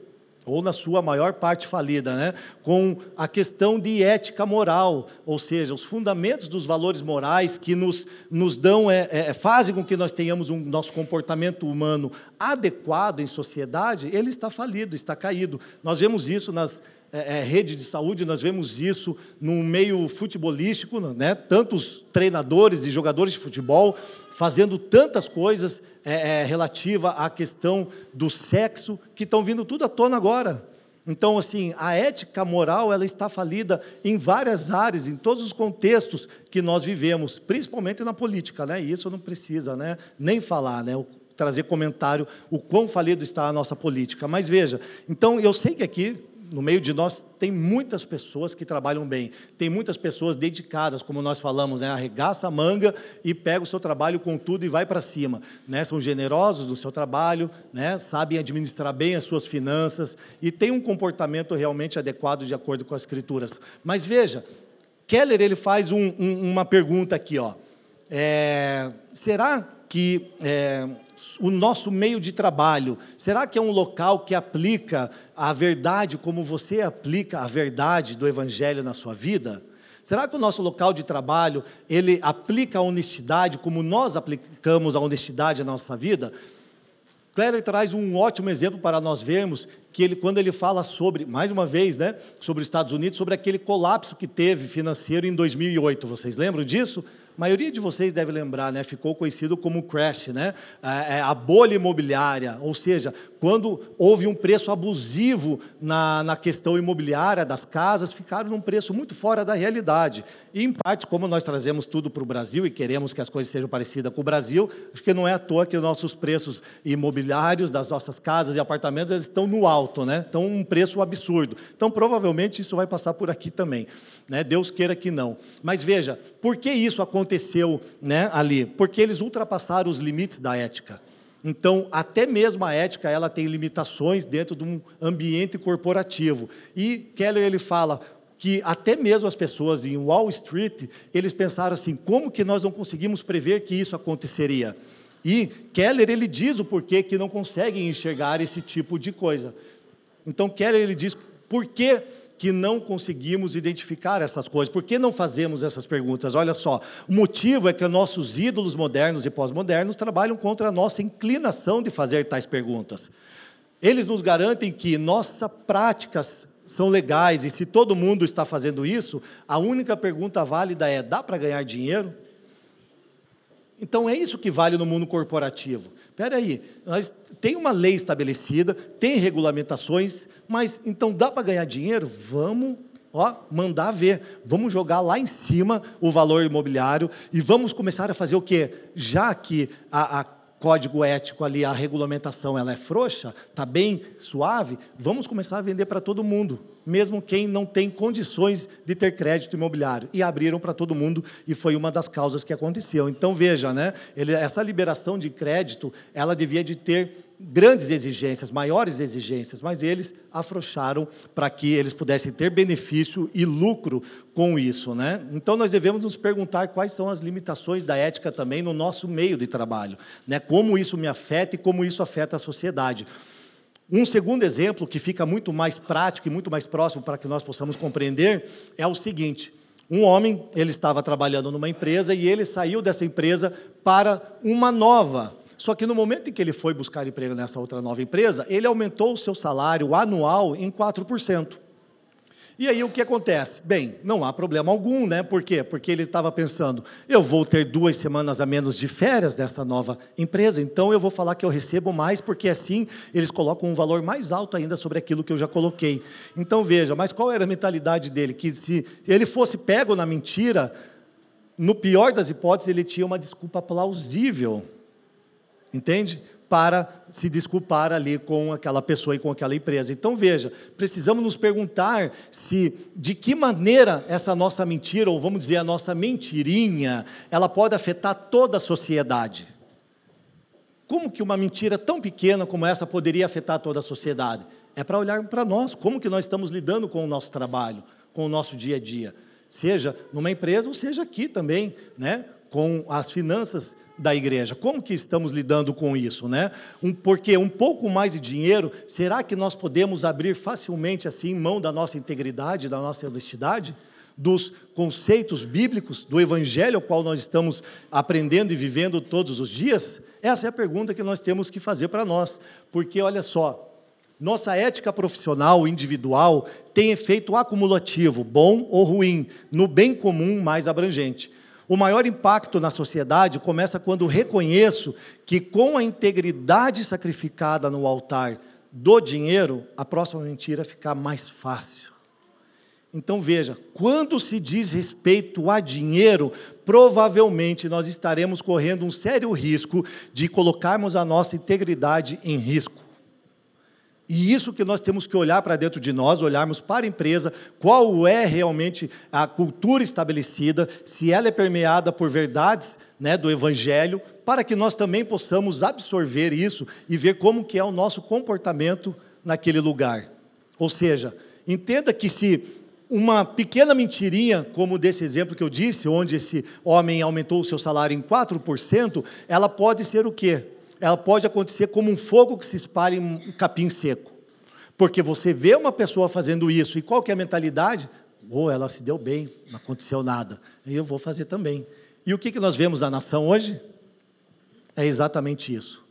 ou na sua maior parte falida, né? Com a questão de ética moral, ou seja, os fundamentos dos valores morais que nos, nos dão, é, é, fazem com que nós tenhamos um nosso comportamento humano adequado em sociedade, ele está falido, está caído. Nós vemos isso nas é, é, rede de saúde, nós vemos isso no meio futebolístico, né? tantos treinadores e jogadores de futebol fazendo tantas coisas é, é, relativa à questão do sexo que estão vindo tudo à tona agora. Então, assim, a ética moral ela está falida em várias áreas, em todos os contextos que nós vivemos, principalmente na política, né? E isso não precisa, né? Nem falar, né? trazer comentário o quão falido está a nossa política. Mas veja, então eu sei que aqui no meio de nós tem muitas pessoas que trabalham bem, tem muitas pessoas dedicadas, como nós falamos, né? arregaça a manga e pega o seu trabalho com tudo e vai para cima. Né? São generosos no seu trabalho, né? sabem administrar bem as suas finanças e têm um comportamento realmente adequado de acordo com as escrituras. Mas veja, Keller ele faz um, um, uma pergunta aqui, ó. É, será que é, o nosso meio de trabalho, será que é um local que aplica a verdade como você aplica a verdade do Evangelho na sua vida? Será que o nosso local de trabalho, ele aplica a honestidade como nós aplicamos a honestidade na nossa vida? Cléber traz um ótimo exemplo para nós vermos que ele, quando ele fala sobre, mais uma vez, né, sobre os Estados Unidos, sobre aquele colapso que teve financeiro em 2008. Vocês lembram disso? A maioria de vocês deve lembrar, né? Ficou conhecido como crash, né? É, a bolha imobiliária, ou seja, quando houve um preço abusivo na, na questão imobiliária das casas, ficaram num preço muito fora da realidade. E, em parte, como nós trazemos tudo para o Brasil e queremos que as coisas sejam parecidas com o Brasil, acho que não é à toa que os nossos preços imobiliários das nossas casas e apartamentos eles estão no alto, né? estão um preço absurdo. Então, provavelmente, isso vai passar por aqui também. Né? Deus queira que não. Mas veja, por que isso aconteceu né, ali? Porque eles ultrapassaram os limites da ética. Então, até mesmo a ética ela tem limitações dentro de um ambiente corporativo. E Keller ele fala que até mesmo as pessoas em Wall Street, eles pensaram assim, como que nós não conseguimos prever que isso aconteceria? E Keller ele diz o porquê que não conseguem enxergar esse tipo de coisa. Então Keller ele diz por que, que não conseguimos identificar essas coisas, por que não fazemos essas perguntas? Olha só, o motivo é que nossos ídolos modernos e pós-modernos trabalham contra a nossa inclinação de fazer tais perguntas. Eles nos garantem que nossas práticas são legais e se todo mundo está fazendo isso, a única pergunta válida é: dá para ganhar dinheiro? Então é isso que vale no mundo corporativo. Espera aí, nós tem uma lei estabelecida, tem regulamentações, mas então dá para ganhar dinheiro? Vamos, ó, mandar ver. Vamos jogar lá em cima o valor imobiliário e vamos começar a fazer o quê? Já que a, a código ético ali, a regulamentação, ela é frouxa, está bem suave, vamos começar a vender para todo mundo, mesmo quem não tem condições de ter crédito imobiliário. E abriram para todo mundo e foi uma das causas que aconteceu. Então veja, né, ele, essa liberação de crédito, ela devia de ter grandes exigências, maiores exigências, mas eles afrouxaram para que eles pudessem ter benefício e lucro com isso, né? Então nós devemos nos perguntar quais são as limitações da ética também no nosso meio de trabalho, né? Como isso me afeta e como isso afeta a sociedade. Um segundo exemplo que fica muito mais prático e muito mais próximo para que nós possamos compreender é o seguinte: um homem, ele estava trabalhando numa empresa e ele saiu dessa empresa para uma nova só que no momento em que ele foi buscar emprego nessa outra nova empresa, ele aumentou o seu salário anual em 4%. E aí o que acontece? Bem, não há problema algum, né? Por quê? Porque ele estava pensando, eu vou ter duas semanas a menos de férias dessa nova empresa, então eu vou falar que eu recebo mais, porque assim eles colocam um valor mais alto ainda sobre aquilo que eu já coloquei. Então veja, mas qual era a mentalidade dele? Que se ele fosse pego na mentira, no pior das hipóteses, ele tinha uma desculpa plausível entende? Para se desculpar ali com aquela pessoa e com aquela empresa. Então veja, precisamos nos perguntar se de que maneira essa nossa mentira, ou vamos dizer a nossa mentirinha, ela pode afetar toda a sociedade. Como que uma mentira tão pequena como essa poderia afetar toda a sociedade? É para olhar para nós, como que nós estamos lidando com o nosso trabalho, com o nosso dia a dia, seja numa empresa ou seja aqui também, né? Com as finanças da igreja. Como que estamos lidando com isso, né? Um, porque um pouco mais de dinheiro, será que nós podemos abrir facilmente assim mão da nossa integridade, da nossa honestidade? Dos conceitos bíblicos, do evangelho ao qual nós estamos aprendendo e vivendo todos os dias? Essa é a pergunta que nós temos que fazer para nós. Porque olha só, nossa ética profissional, individual, tem efeito acumulativo, bom ou ruim, no bem comum mais abrangente. O maior impacto na sociedade começa quando reconheço que, com a integridade sacrificada no altar do dinheiro, a próxima mentira fica mais fácil. Então veja, quando se diz respeito a dinheiro, provavelmente nós estaremos correndo um sério risco de colocarmos a nossa integridade em risco. E isso que nós temos que olhar para dentro de nós, olharmos para a empresa, qual é realmente a cultura estabelecida, se ela é permeada por verdades né, do Evangelho, para que nós também possamos absorver isso e ver como que é o nosso comportamento naquele lugar. Ou seja, entenda que se uma pequena mentirinha, como desse exemplo que eu disse, onde esse homem aumentou o seu salário em 4%, ela pode ser o quê? Ela pode acontecer como um fogo que se espalha em um capim seco. Porque você vê uma pessoa fazendo isso, e qual que é a mentalidade? Ou oh, ela se deu bem, não aconteceu nada, e eu vou fazer também. E o que, que nós vemos na nação hoje? É exatamente isso.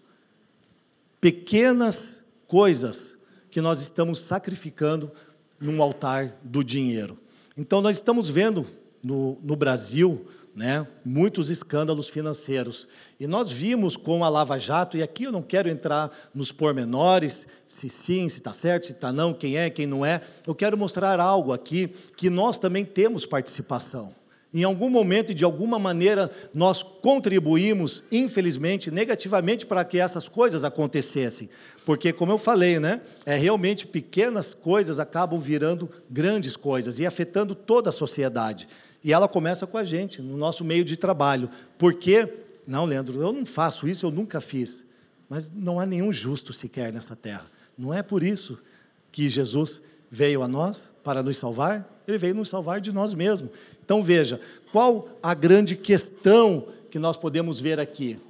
Pequenas coisas que nós estamos sacrificando num altar do dinheiro. Então, nós estamos vendo no, no Brasil né, muitos escândalos financeiros. E nós vimos com a Lava Jato, e aqui eu não quero entrar nos pormenores, se sim, se está certo, se está não, quem é, quem não é. Eu quero mostrar algo aqui que nós também temos participação. Em algum momento e de alguma maneira nós contribuímos, infelizmente, negativamente para que essas coisas acontecessem. Porque, como eu falei, né, é realmente pequenas coisas acabam virando grandes coisas e afetando toda a sociedade. E ela começa com a gente, no nosso meio de trabalho. Porque, não, Leandro, eu não faço isso, eu nunca fiz. Mas não há nenhum justo sequer nessa terra. Não é por isso que Jesus veio a nós para nos salvar, ele veio nos salvar de nós mesmos. Então veja, qual a grande questão que nós podemos ver aqui?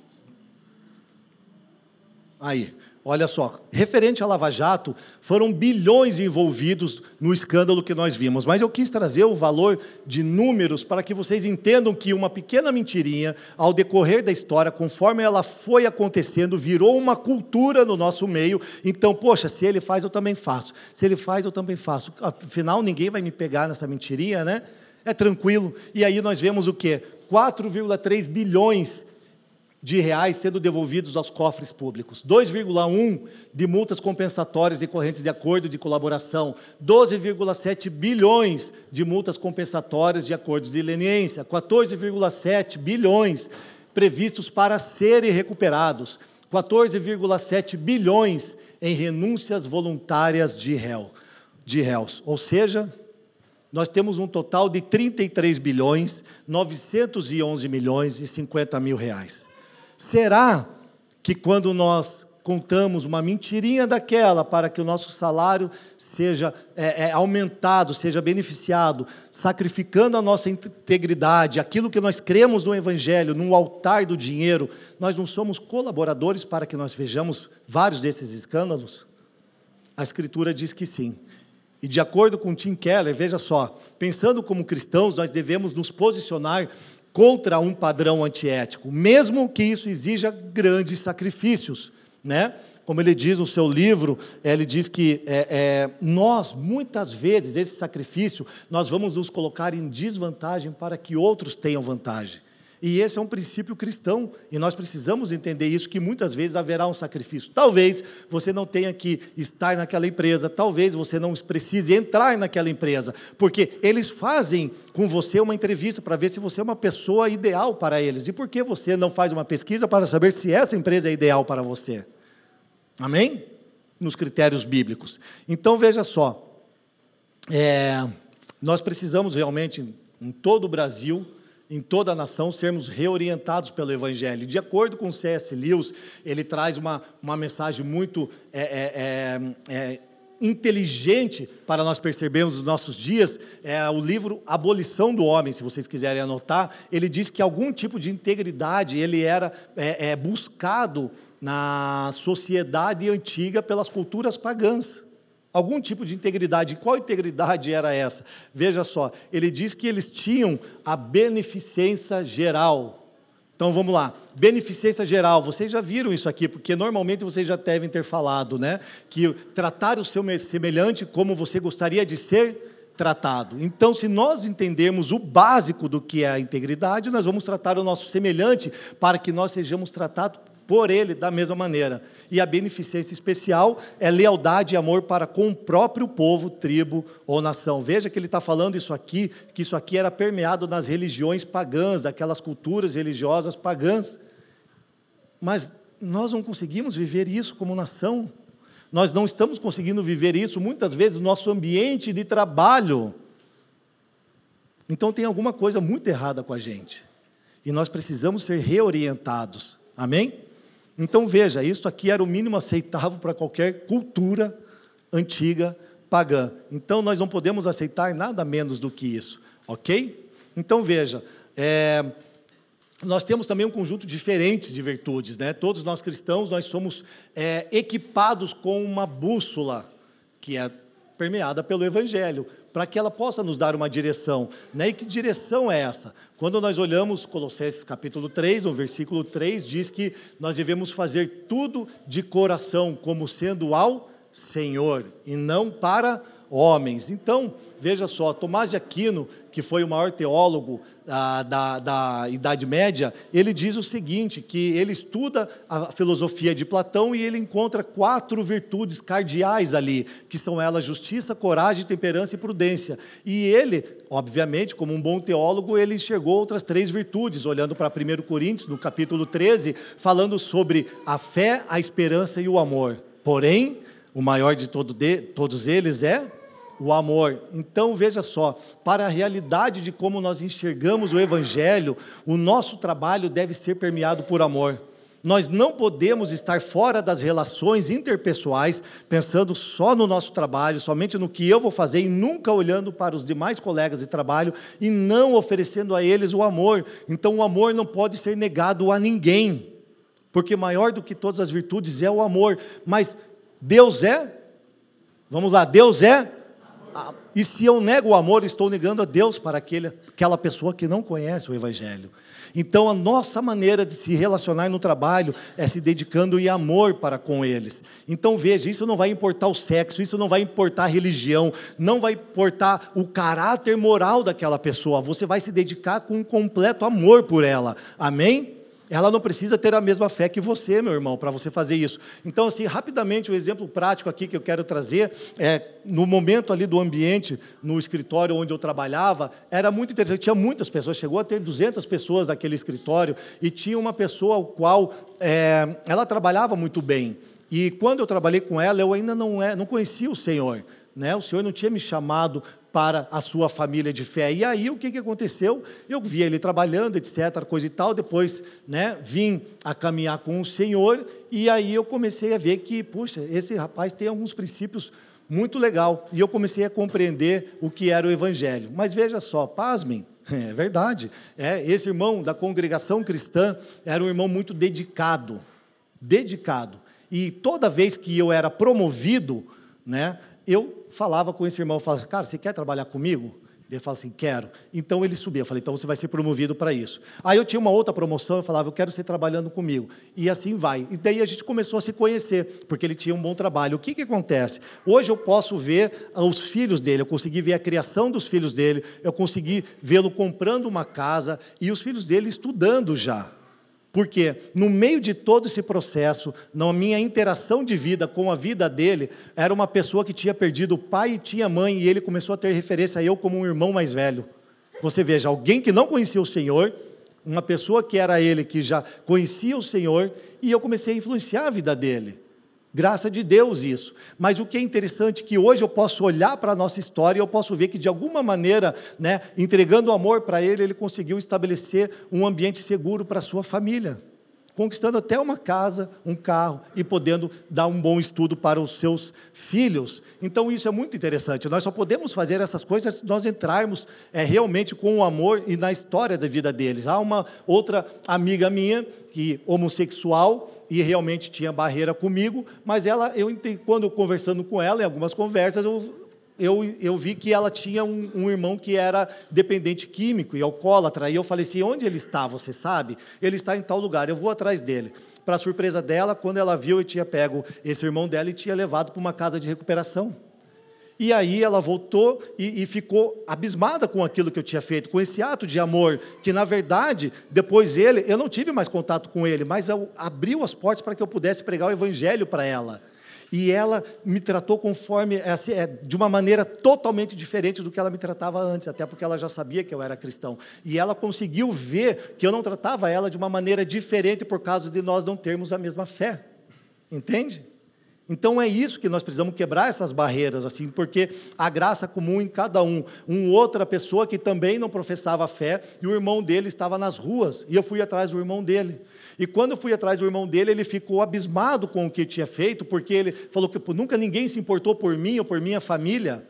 Aí, Olha só, referente à Lava Jato, foram bilhões envolvidos no escândalo que nós vimos, mas eu quis trazer o valor de números para que vocês entendam que uma pequena mentirinha, ao decorrer da história, conforme ela foi acontecendo, virou uma cultura no nosso meio. Então, poxa, se ele faz, eu também faço. Se ele faz, eu também faço. Afinal, ninguém vai me pegar nessa mentirinha, né? É tranquilo. E aí nós vemos o quê? 4,3 bilhões de reais sendo devolvidos aos cofres públicos, 2,1 de multas compensatórias decorrentes de acordo de colaboração, 12,7 bilhões de multas compensatórias de acordos de leniência, 14,7 bilhões previstos para serem recuperados. 14,7 bilhões em renúncias voluntárias de réu, de réus. Ou seja, nós temos um total de 33 bilhões, 911 milhões e 50 mil reais. Será que quando nós contamos uma mentirinha daquela para que o nosso salário seja é, é, aumentado, seja beneficiado, sacrificando a nossa integridade, aquilo que nós cremos no Evangelho, no altar do dinheiro, nós não somos colaboradores para que nós vejamos vários desses escândalos? A Escritura diz que sim. E de acordo com Tim Keller, veja só, pensando como cristãos, nós devemos nos posicionar contra um padrão antiético, mesmo que isso exija grandes sacrifícios, né? Como ele diz no seu livro, ele diz que é, é, nós, muitas vezes, esse sacrifício, nós vamos nos colocar em desvantagem para que outros tenham vantagem. E esse é um princípio cristão, e nós precisamos entender isso, que muitas vezes haverá um sacrifício. Talvez você não tenha que estar naquela empresa, talvez você não precise entrar naquela empresa, porque eles fazem com você uma entrevista para ver se você é uma pessoa ideal para eles. E por que você não faz uma pesquisa para saber se essa empresa é ideal para você? Amém? Nos critérios bíblicos. Então veja só, é, nós precisamos realmente, em todo o Brasil, em toda a nação, sermos reorientados pelo Evangelho. De acordo com C.S. Lewis, ele traz uma, uma mensagem muito é, é, é, é, inteligente para nós percebermos nos nossos dias. É o livro Abolição do Homem, se vocês quiserem anotar. Ele diz que algum tipo de integridade ele era é, é buscado na sociedade antiga pelas culturas pagãs algum tipo de integridade. Qual integridade era essa? Veja só, ele diz que eles tinham a beneficência geral. Então vamos lá, beneficência geral, vocês já viram isso aqui, porque normalmente vocês já devem ter falado, né? Que tratar o seu semelhante como você gostaria de ser tratado. Então, se nós entendermos o básico do que é a integridade, nós vamos tratar o nosso semelhante para que nós sejamos tratados por ele da mesma maneira. E a beneficência especial é lealdade e amor para com o próprio povo, tribo ou nação. Veja que ele está falando isso aqui, que isso aqui era permeado nas religiões pagãs, daquelas culturas religiosas pagãs. Mas nós não conseguimos viver isso como nação. Nós não estamos conseguindo viver isso, muitas vezes, no nosso ambiente de trabalho. Então tem alguma coisa muito errada com a gente. E nós precisamos ser reorientados. Amém? Então veja, isso aqui era o mínimo aceitável para qualquer cultura antiga pagã. Então nós não podemos aceitar nada menos do que isso, ok? Então veja, é, nós temos também um conjunto diferente de virtudes, né? Todos nós cristãos nós somos é, equipados com uma bússola que é permeada pelo Evangelho para que ela possa nos dar uma direção. Né? E que direção é essa? Quando nós olhamos Colossenses capítulo 3, o versículo 3 diz que nós devemos fazer tudo de coração, como sendo ao Senhor, e não para homens. Então, veja só, Tomás de Aquino, que foi o maior teólogo da, da, da, Idade Média, ele diz o seguinte: que ele estuda a filosofia de Platão e ele encontra quatro virtudes cardeais ali, que são elas justiça, coragem, temperança e prudência. E ele, obviamente, como um bom teólogo, ele enxergou outras três virtudes, olhando para 1 Coríntios, no capítulo 13, falando sobre a fé, a esperança e o amor. Porém, o maior de, todo de todos eles é o amor. Então veja só, para a realidade de como nós enxergamos o Evangelho, o nosso trabalho deve ser permeado por amor. Nós não podemos estar fora das relações interpessoais, pensando só no nosso trabalho, somente no que eu vou fazer e nunca olhando para os demais colegas de trabalho e não oferecendo a eles o amor. Então, o amor não pode ser negado a ninguém, porque maior do que todas as virtudes é o amor. Mas Deus é, vamos lá, Deus é e se eu nego o amor, estou negando a Deus para aquele, aquela pessoa que não conhece o Evangelho. Então, a nossa maneira de se relacionar no trabalho é se dedicando em amor para com eles. Então, veja, isso não vai importar o sexo, isso não vai importar a religião, não vai importar o caráter moral daquela pessoa. Você vai se dedicar com um completo amor por ela. Amém? Ela não precisa ter a mesma fé que você, meu irmão, para você fazer isso. Então, assim, rapidamente, o um exemplo prático aqui que eu quero trazer é no momento ali do ambiente, no escritório onde eu trabalhava, era muito interessante. Tinha muitas pessoas, chegou a ter 200 pessoas naquele escritório, e tinha uma pessoa ao qual é, ela trabalhava muito bem. E quando eu trabalhei com ela, eu ainda não, é, não conhecia o Senhor. Né? O Senhor não tinha me chamado para a sua família de fé. E aí o que, que aconteceu? Eu vi ele trabalhando, etc., coisa e tal. Depois né, vim a caminhar com o Senhor, e aí eu comecei a ver que, puxa, esse rapaz tem alguns princípios muito legal. E eu comecei a compreender o que era o Evangelho. Mas veja só, pasmem, é verdade. É, esse irmão da congregação cristã era um irmão muito dedicado. Dedicado. E toda vez que eu era promovido, né, eu falava com esse irmão, eu falava, cara, você quer trabalhar comigo? Ele falava assim, quero. Então ele subia, eu falei, então você vai ser promovido para isso. Aí eu tinha uma outra promoção, eu falava, eu quero ser trabalhando comigo. E assim vai. E daí a gente começou a se conhecer, porque ele tinha um bom trabalho. O que, que acontece? Hoje eu posso ver os filhos dele, eu consegui ver a criação dos filhos dele, eu consegui vê-lo comprando uma casa e os filhos dele estudando já. Porque no meio de todo esse processo, na minha interação de vida com a vida dele, era uma pessoa que tinha perdido o pai e tinha mãe, e ele começou a ter referência a eu como um irmão mais velho. Você veja, alguém que não conhecia o Senhor, uma pessoa que era ele que já conhecia o Senhor, e eu comecei a influenciar a vida dele. Graça de Deus isso. Mas o que é interessante é que hoje eu posso olhar para a nossa história e eu posso ver que de alguma maneira, né, entregando amor para ele, ele conseguiu estabelecer um ambiente seguro para a sua família, conquistando até uma casa, um carro e podendo dar um bom estudo para os seus filhos. Então isso é muito interessante. Nós só podemos fazer essas coisas se nós entrarmos é, realmente com o amor e na história da vida deles. Há uma outra amiga minha que homossexual e realmente tinha barreira comigo, mas ela, eu quando conversando com ela, em algumas conversas, eu, eu, eu vi que ela tinha um, um, irmão que era dependente químico e alcoólatra, e eu falei assim, onde ele está, você sabe? Ele está em tal lugar, eu vou atrás dele. Para surpresa dela, quando ela viu, eu tinha pego esse irmão dela e tinha levado para uma casa de recuperação. E aí ela voltou e, e, ficou abismada com aquilo que eu tinha feito, com esse ato de amor, que na verdade, depois ele, eu não tive mais contato com ele, mas abriu as portas para que eu pudesse pregar o evangelho para ela. E ela me tratou conforme, é assim, é, de uma maneira totalmente diferente do que ela me tratava antes, até porque ela já sabia que eu era cristão. E ela conseguiu ver que eu não tratava ela de uma maneira diferente por causa de nós não termos a mesma fé. Entende? Então é isso que nós precisamos quebrar essas barreiras, assim, porque a graça comum em cada um. Um outra pessoa que também não professava fé e o irmão dele estava nas ruas e eu fui atrás do irmão dele. E quando fui atrás do irmão dele, ele ficou abismado com o que tinha feito, porque ele falou que nunca ninguém se importou por mim ou por minha família.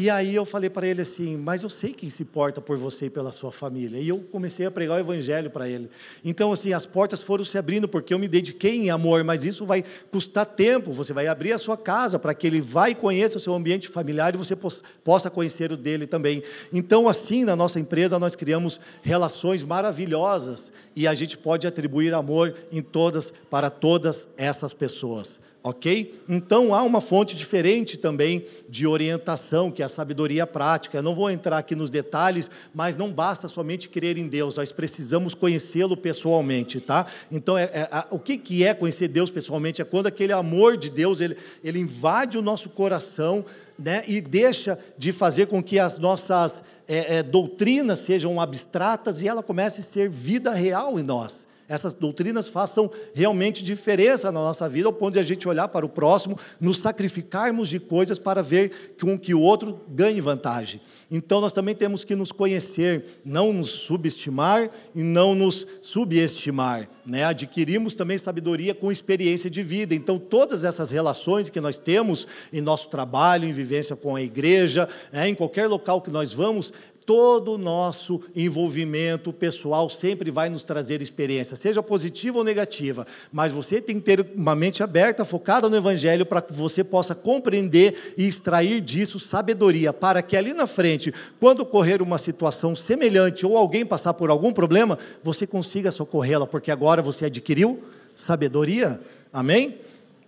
E aí eu falei para ele assim, mas eu sei quem se importa por você e pela sua família. E eu comecei a pregar o evangelho para ele. Então, assim, as portas foram se abrindo porque eu me dediquei em amor, mas isso vai custar tempo. Você vai abrir a sua casa para que ele vá e conheça o seu ambiente familiar e você possa conhecer o dele também. Então, assim, na nossa empresa, nós criamos relações maravilhosas e a gente pode atribuir amor em todas, para todas essas pessoas. Ok? Então há uma fonte diferente também de orientação, que é a sabedoria prática. Eu não vou entrar aqui nos detalhes, mas não basta somente crer em Deus, nós precisamos conhecê-lo pessoalmente, tá? Então, é, é, a, o que, que é conhecer Deus pessoalmente? É quando aquele amor de Deus ele, ele invade o nosso coração né, e deixa de fazer com que as nossas é, é doutrinas sejam abstratas e ela comece a ser vida real em nós essas doutrinas façam realmente diferença na nossa vida, ao ponto de a gente olhar para o próximo, nos sacrificarmos de coisas para ver com que o outro ganhe vantagem. Então nós também temos que nos conhecer, não nos subestimar e não nos subestimar. Né? Adquirimos também sabedoria com experiência de vida. Então todas essas relações que nós temos em nosso trabalho, em vivência com a igreja, é, em qualquer local que nós vamos, todo o nosso envolvimento pessoal sempre vai nos trazer experiência, seja positiva ou negativa, mas você tem que ter uma mente aberta, focada no Evangelho, para que você possa compreender e extrair disso sabedoria, para que ali na frente, quando ocorrer uma situação semelhante ou alguém passar por algum problema, você consiga socorrê-la, porque agora você adquiriu sabedoria. Amém?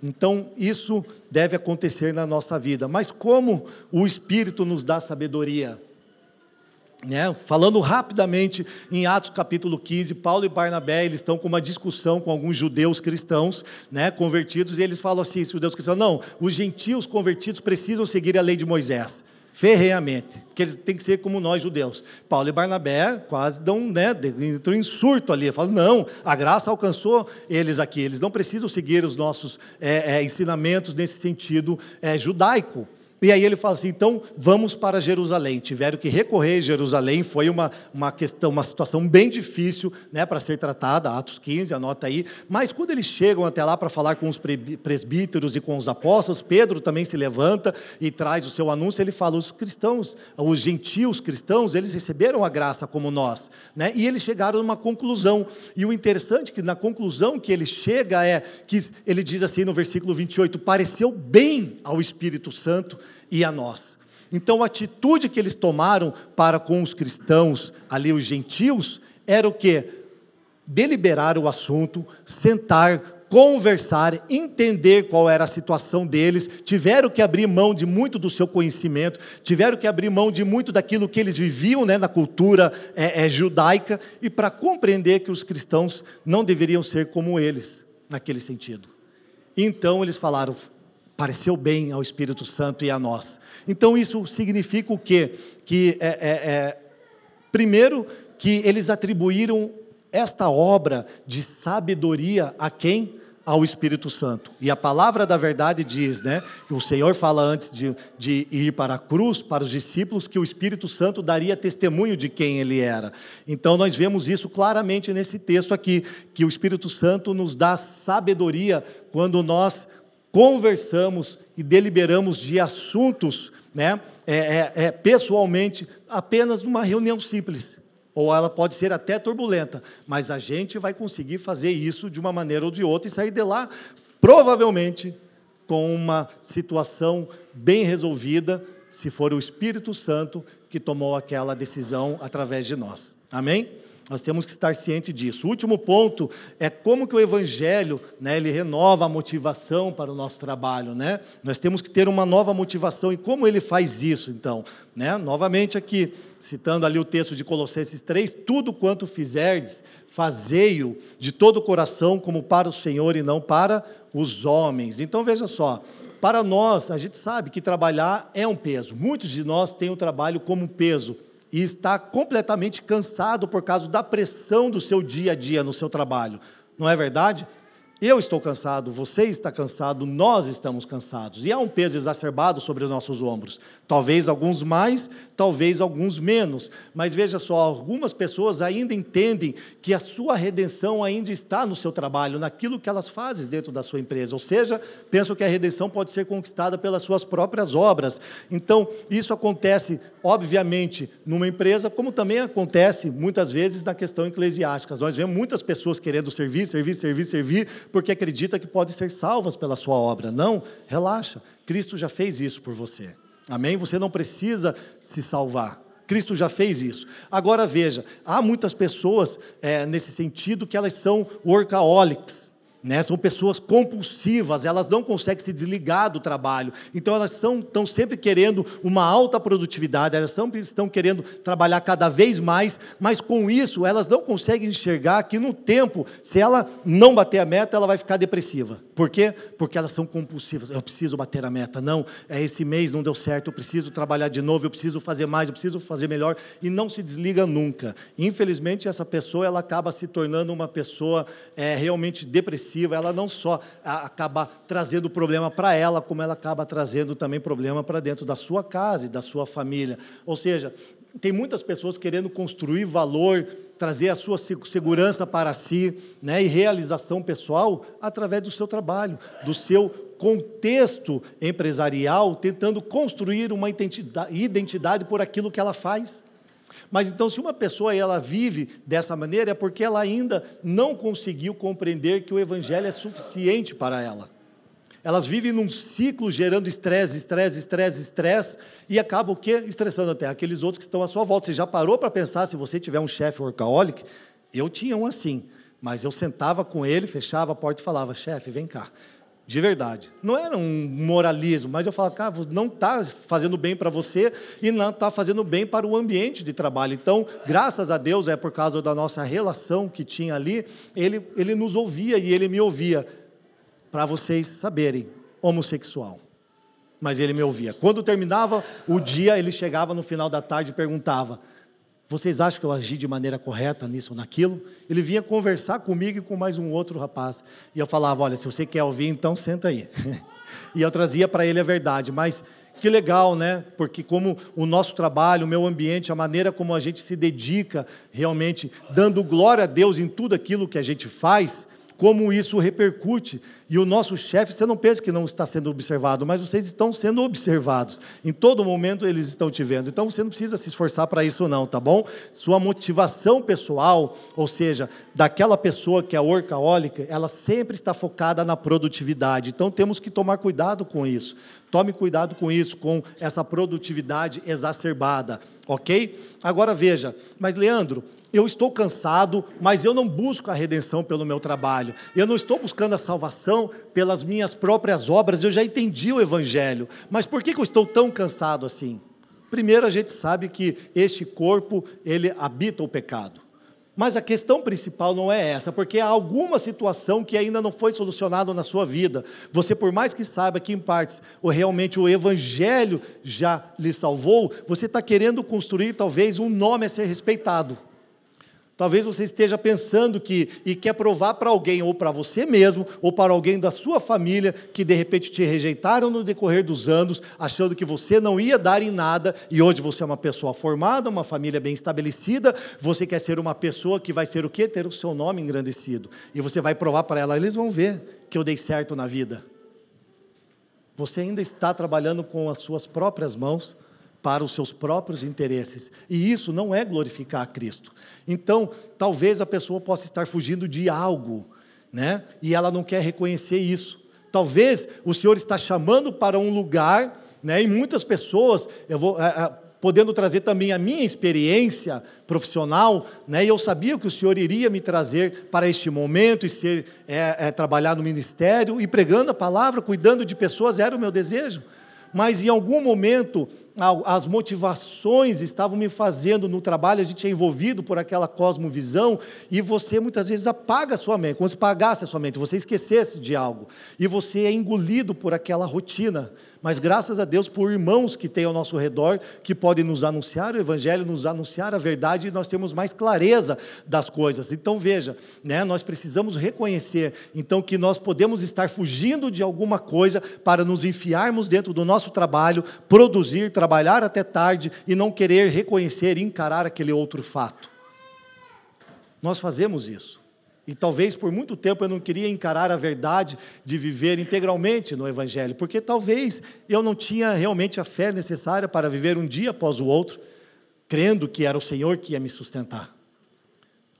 Então, isso deve acontecer na nossa vida. Mas como o Espírito nos dá sabedoria? Né? Falando rapidamente em Atos capítulo 15, Paulo e Barnabé eles estão com uma discussão com alguns judeus cristãos né, convertidos, e eles falam assim: judeus cristãos, não, os gentios convertidos precisam seguir a lei de Moisés ferreamente, porque eles têm que ser como nós judeus. Paulo e Barnabé quase dão, né, entram em surto ali, falam, não, a graça alcançou eles aqui, eles não precisam seguir os nossos é, é, ensinamentos nesse sentido é, judaico. E aí ele fala assim: então vamos para Jerusalém. Tiveram que recorrer a Jerusalém, foi uma, uma questão, uma situação bem difícil né, para ser tratada, Atos 15, anota aí. Mas quando eles chegam até lá para falar com os presbíteros e com os apóstolos, Pedro também se levanta e traz o seu anúncio. Ele fala: os cristãos, os gentios cristãos, eles receberam a graça como nós. Né? E eles chegaram a uma conclusão. E o interessante é que na conclusão que ele chega é que ele diz assim no versículo 28: pareceu bem ao Espírito Santo e a nós. Então, a atitude que eles tomaram para com os cristãos, ali os gentios, era o que? Deliberar o assunto, sentar, conversar, entender qual era a situação deles, tiveram que abrir mão de muito do seu conhecimento, tiveram que abrir mão de muito daquilo que eles viviam né, na cultura é, é, judaica, e para compreender que os cristãos não deveriam ser como eles, naquele sentido. Então eles falaram: pareceu bem ao Espírito Santo e a nós. Então isso significa o quê? Que, é, é, é, primeiro, que eles atribuíram esta obra de sabedoria a quem? Ao Espírito Santo. E a palavra da verdade diz, né? Que o Senhor fala antes de, de ir para a cruz, para os discípulos, que o Espírito Santo daria testemunho de quem ele era. Então nós vemos isso claramente nesse texto aqui, que o Espírito Santo nos dá sabedoria quando nós conversamos e deliberamos de assuntos, né, é, é, é, pessoalmente, apenas numa reunião simples. Ou ela pode ser até turbulenta, mas a gente vai conseguir fazer isso de uma maneira ou de outra e sair de lá, provavelmente, com uma situação bem resolvida, se for o Espírito Santo que tomou aquela decisão através de nós. Amém? Nós temos que estar cientes disso. O último ponto é como que o evangelho, né, ele renova a motivação para o nosso trabalho, né? Nós temos que ter uma nova motivação e como ele faz isso, então, né? Novamente aqui, citando ali o texto de Colossenses 3, tudo quanto fizerdes, fazei-o de todo o coração como para o Senhor e não para os homens. Então veja só, para nós, a gente sabe que trabalhar é um peso. Muitos de nós têm o trabalho como peso e está completamente cansado por causa da pressão do seu dia a dia no seu trabalho. Não é verdade? Eu estou cansado, você está cansado, nós estamos cansados. E há um peso exacerbado sobre os nossos ombros. Talvez alguns mais, talvez alguns menos. Mas veja só, algumas pessoas ainda entendem que a sua redenção ainda está no seu trabalho, naquilo que elas fazem dentro da sua empresa. Ou seja, pensam que a redenção pode ser conquistada pelas suas próprias obras. Então, isso acontece, obviamente, numa empresa, como também acontece muitas vezes na questão eclesiástica. Nós vemos muitas pessoas querendo servir, servir, servir, servir porque acredita que podem ser salvas pela sua obra. Não, relaxa. Cristo já fez isso por você. Amém? Você não precisa se salvar. Cristo já fez isso. Agora veja, há muitas pessoas é, nesse sentido que elas são workaholics. Né? São pessoas compulsivas, elas não conseguem se desligar do trabalho. Então, elas são, estão sempre querendo uma alta produtividade, elas sempre estão querendo trabalhar cada vez mais, mas com isso, elas não conseguem enxergar que no tempo, se ela não bater a meta, ela vai ficar depressiva. Por quê? Porque elas são compulsivas. Eu preciso bater a meta. Não, é esse mês não deu certo, eu preciso trabalhar de novo, eu preciso fazer mais, eu preciso fazer melhor, e não se desliga nunca. Infelizmente, essa pessoa ela acaba se tornando uma pessoa é, realmente depressiva ela não só acaba trazendo problema para ela, como ela acaba trazendo também problema para dentro da sua casa e da sua família. Ou seja, tem muitas pessoas querendo construir valor, trazer a sua segurança para si, né, e realização pessoal através do seu trabalho, do seu contexto empresarial, tentando construir uma identidade por aquilo que ela faz. Mas então, se uma pessoa ela vive dessa maneira, é porque ela ainda não conseguiu compreender que o Evangelho é suficiente para ela. Elas vivem num ciclo gerando estresse, estresse, estresse, estresse, e acabam o quê? Estressando até aqueles outros que estão à sua volta. Você já parou para pensar se você tiver um chefe workaholic? Eu tinha um assim, mas eu sentava com ele, fechava a porta e falava: chefe, vem cá, de verdade. Não era um moralismo, mas eu falava, cara, não está fazendo bem para você e não está fazendo bem para o ambiente de trabalho. Então, graças a Deus, é por causa da nossa relação que tinha ali, ele, ele nos ouvia e ele me ouvia. Para vocês saberem, homossexual. Mas ele me ouvia. Quando terminava o dia, ele chegava no final da tarde e perguntava: vocês acham que eu agi de maneira correta nisso ou naquilo? Ele vinha conversar comigo e com mais um outro rapaz. E eu falava: Olha, se você quer ouvir, então senta aí. e eu trazia para ele a verdade. Mas que legal, né? Porque, como o nosso trabalho, o meu ambiente, a maneira como a gente se dedica realmente, dando glória a Deus em tudo aquilo que a gente faz, como isso repercute. E o nosso chefe, você não pensa que não está sendo observado, mas vocês estão sendo observados. Em todo momento eles estão te vendo. Então você não precisa se esforçar para isso, não, tá bom? Sua motivação pessoal, ou seja, daquela pessoa que é workaholic, ela sempre está focada na produtividade. Então temos que tomar cuidado com isso. Tome cuidado com isso, com essa produtividade exacerbada, ok? Agora veja, mas Leandro, eu estou cansado, mas eu não busco a redenção pelo meu trabalho. Eu não estou buscando a salvação pelas minhas próprias obras. Eu já entendi o Evangelho. Mas por que eu estou tão cansado assim? Primeiro, a gente sabe que este corpo, ele habita o pecado. Mas a questão principal não é essa, porque há alguma situação que ainda não foi solucionada na sua vida. Você, por mais que saiba que em partes ou realmente o Evangelho já lhe salvou, você está querendo construir talvez um nome a ser respeitado. Talvez você esteja pensando que e quer provar para alguém, ou para você mesmo, ou para alguém da sua família, que de repente te rejeitaram no decorrer dos anos, achando que você não ia dar em nada, e hoje você é uma pessoa formada, uma família bem estabelecida, você quer ser uma pessoa que vai ser o quê? Ter o seu nome engrandecido. E você vai provar para ela, eles vão ver que eu dei certo na vida. Você ainda está trabalhando com as suas próprias mãos para os seus próprios interesses. E isso não é glorificar a Cristo. Então, talvez a pessoa possa estar fugindo de algo, né? E ela não quer reconhecer isso. Talvez o Senhor está chamando para um lugar, né? E muitas pessoas, eu vou é, é, podendo trazer também a minha experiência profissional, né? E eu sabia que o Senhor iria me trazer para este momento e ser é, é, trabalhar no ministério e pregando a palavra, cuidando de pessoas era o meu desejo. Mas em algum momento as motivações estavam me fazendo no trabalho, a gente é envolvido por aquela cosmovisão, e você muitas vezes apaga a sua mente, como se pagasse a sua mente, você esquecesse de algo, e você é engolido por aquela rotina. Mas graças a Deus por irmãos que tem ao nosso redor, que podem nos anunciar o Evangelho, nos anunciar a verdade, e nós temos mais clareza das coisas. Então veja, né, nós precisamos reconhecer então que nós podemos estar fugindo de alguma coisa para nos enfiarmos dentro do nosso trabalho, produzir, trabalhar até tarde e não querer reconhecer e encarar aquele outro fato. Nós fazemos isso. E talvez por muito tempo eu não queria encarar a verdade de viver integralmente no Evangelho, porque talvez eu não tinha realmente a fé necessária para viver um dia após o outro, crendo que era o Senhor que ia me sustentar.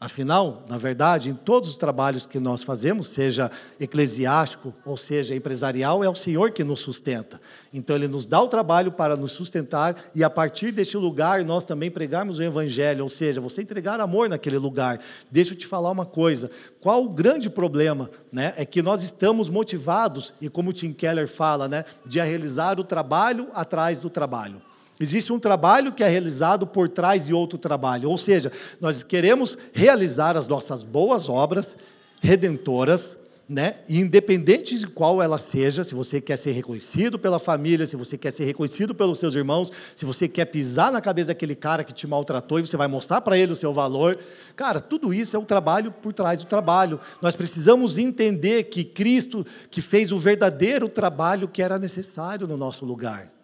Afinal, na verdade, em todos os trabalhos que nós fazemos, seja eclesiástico ou seja empresarial, é o Senhor que nos sustenta. Então, Ele nos dá o trabalho para nos sustentar e, a partir deste lugar, nós também pregarmos o Evangelho, ou seja, você entregar amor naquele lugar. Deixa eu te falar uma coisa: qual o grande problema? Né? É que nós estamos motivados, e como Tim Keller fala, né, de realizar o trabalho atrás do trabalho. Existe um trabalho que é realizado por trás de outro trabalho. Ou seja, nós queremos realizar as nossas boas obras redentoras, né? independente de qual ela seja, se você quer ser reconhecido pela família, se você quer ser reconhecido pelos seus irmãos, se você quer pisar na cabeça daquele cara que te maltratou e você vai mostrar para ele o seu valor. Cara, tudo isso é um trabalho por trás do trabalho. Nós precisamos entender que Cristo que fez o verdadeiro trabalho que era necessário no nosso lugar.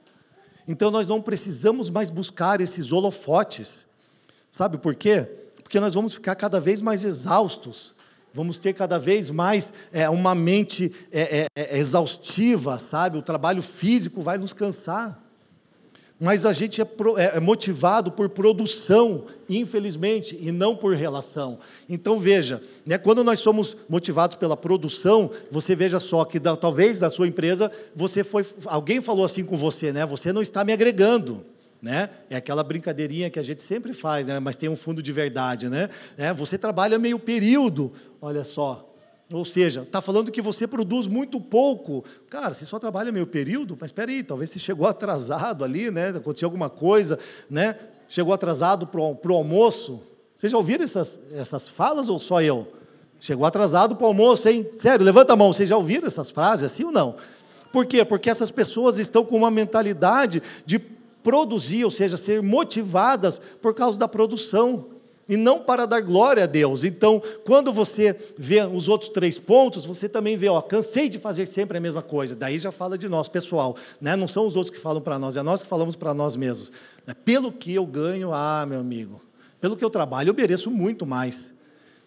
Então nós não precisamos mais buscar esses holofotes. Sabe por quê? Porque nós vamos ficar cada vez mais exaustos, vamos ter cada vez mais é, uma mente é, é, é exaustiva, sabe? O trabalho físico vai nos cansar mas a gente é, é, é, motivado por produção, infelizmente, e não por relação. Então veja, né, quando nós somos motivados pela produção, você veja só que da, talvez na sua empresa você foi, alguém falou assim com você, né? Você não está me agregando. Né? É aquela brincadeirinha que a gente sempre faz, né? mas tem um fundo de verdade. Né? É, você trabalha meio período, olha só, Ou seja, está falando que você produz muito pouco. Cara, você só trabalha meio período, mas espera aí, talvez você chegou atrasado ali, né? Aconteceu alguma coisa, né? Chegou atrasado para o almoço. Vocês já ouviram essas, essas falas ou só eu? Chegou atrasado para o almoço, hein? Sério, levanta a mão. Vocês já ouviram essas frases assim ou não? Por quê? Porque essas pessoas estão com uma mentalidade de produzir, ou seja, ser motivadas por causa da produção e não para dar glória a Deus. Então, quando você vê os outros três pontos, você também vê, ó, cansei de fazer sempre a mesma coisa. Daí já fala de nós, pessoal, né? Não são os outros que falam para nós, é nós que falamos para nós mesmos. É, pelo que eu ganho, ah, meu amigo, pelo que eu trabalho, eu mereço muito mais.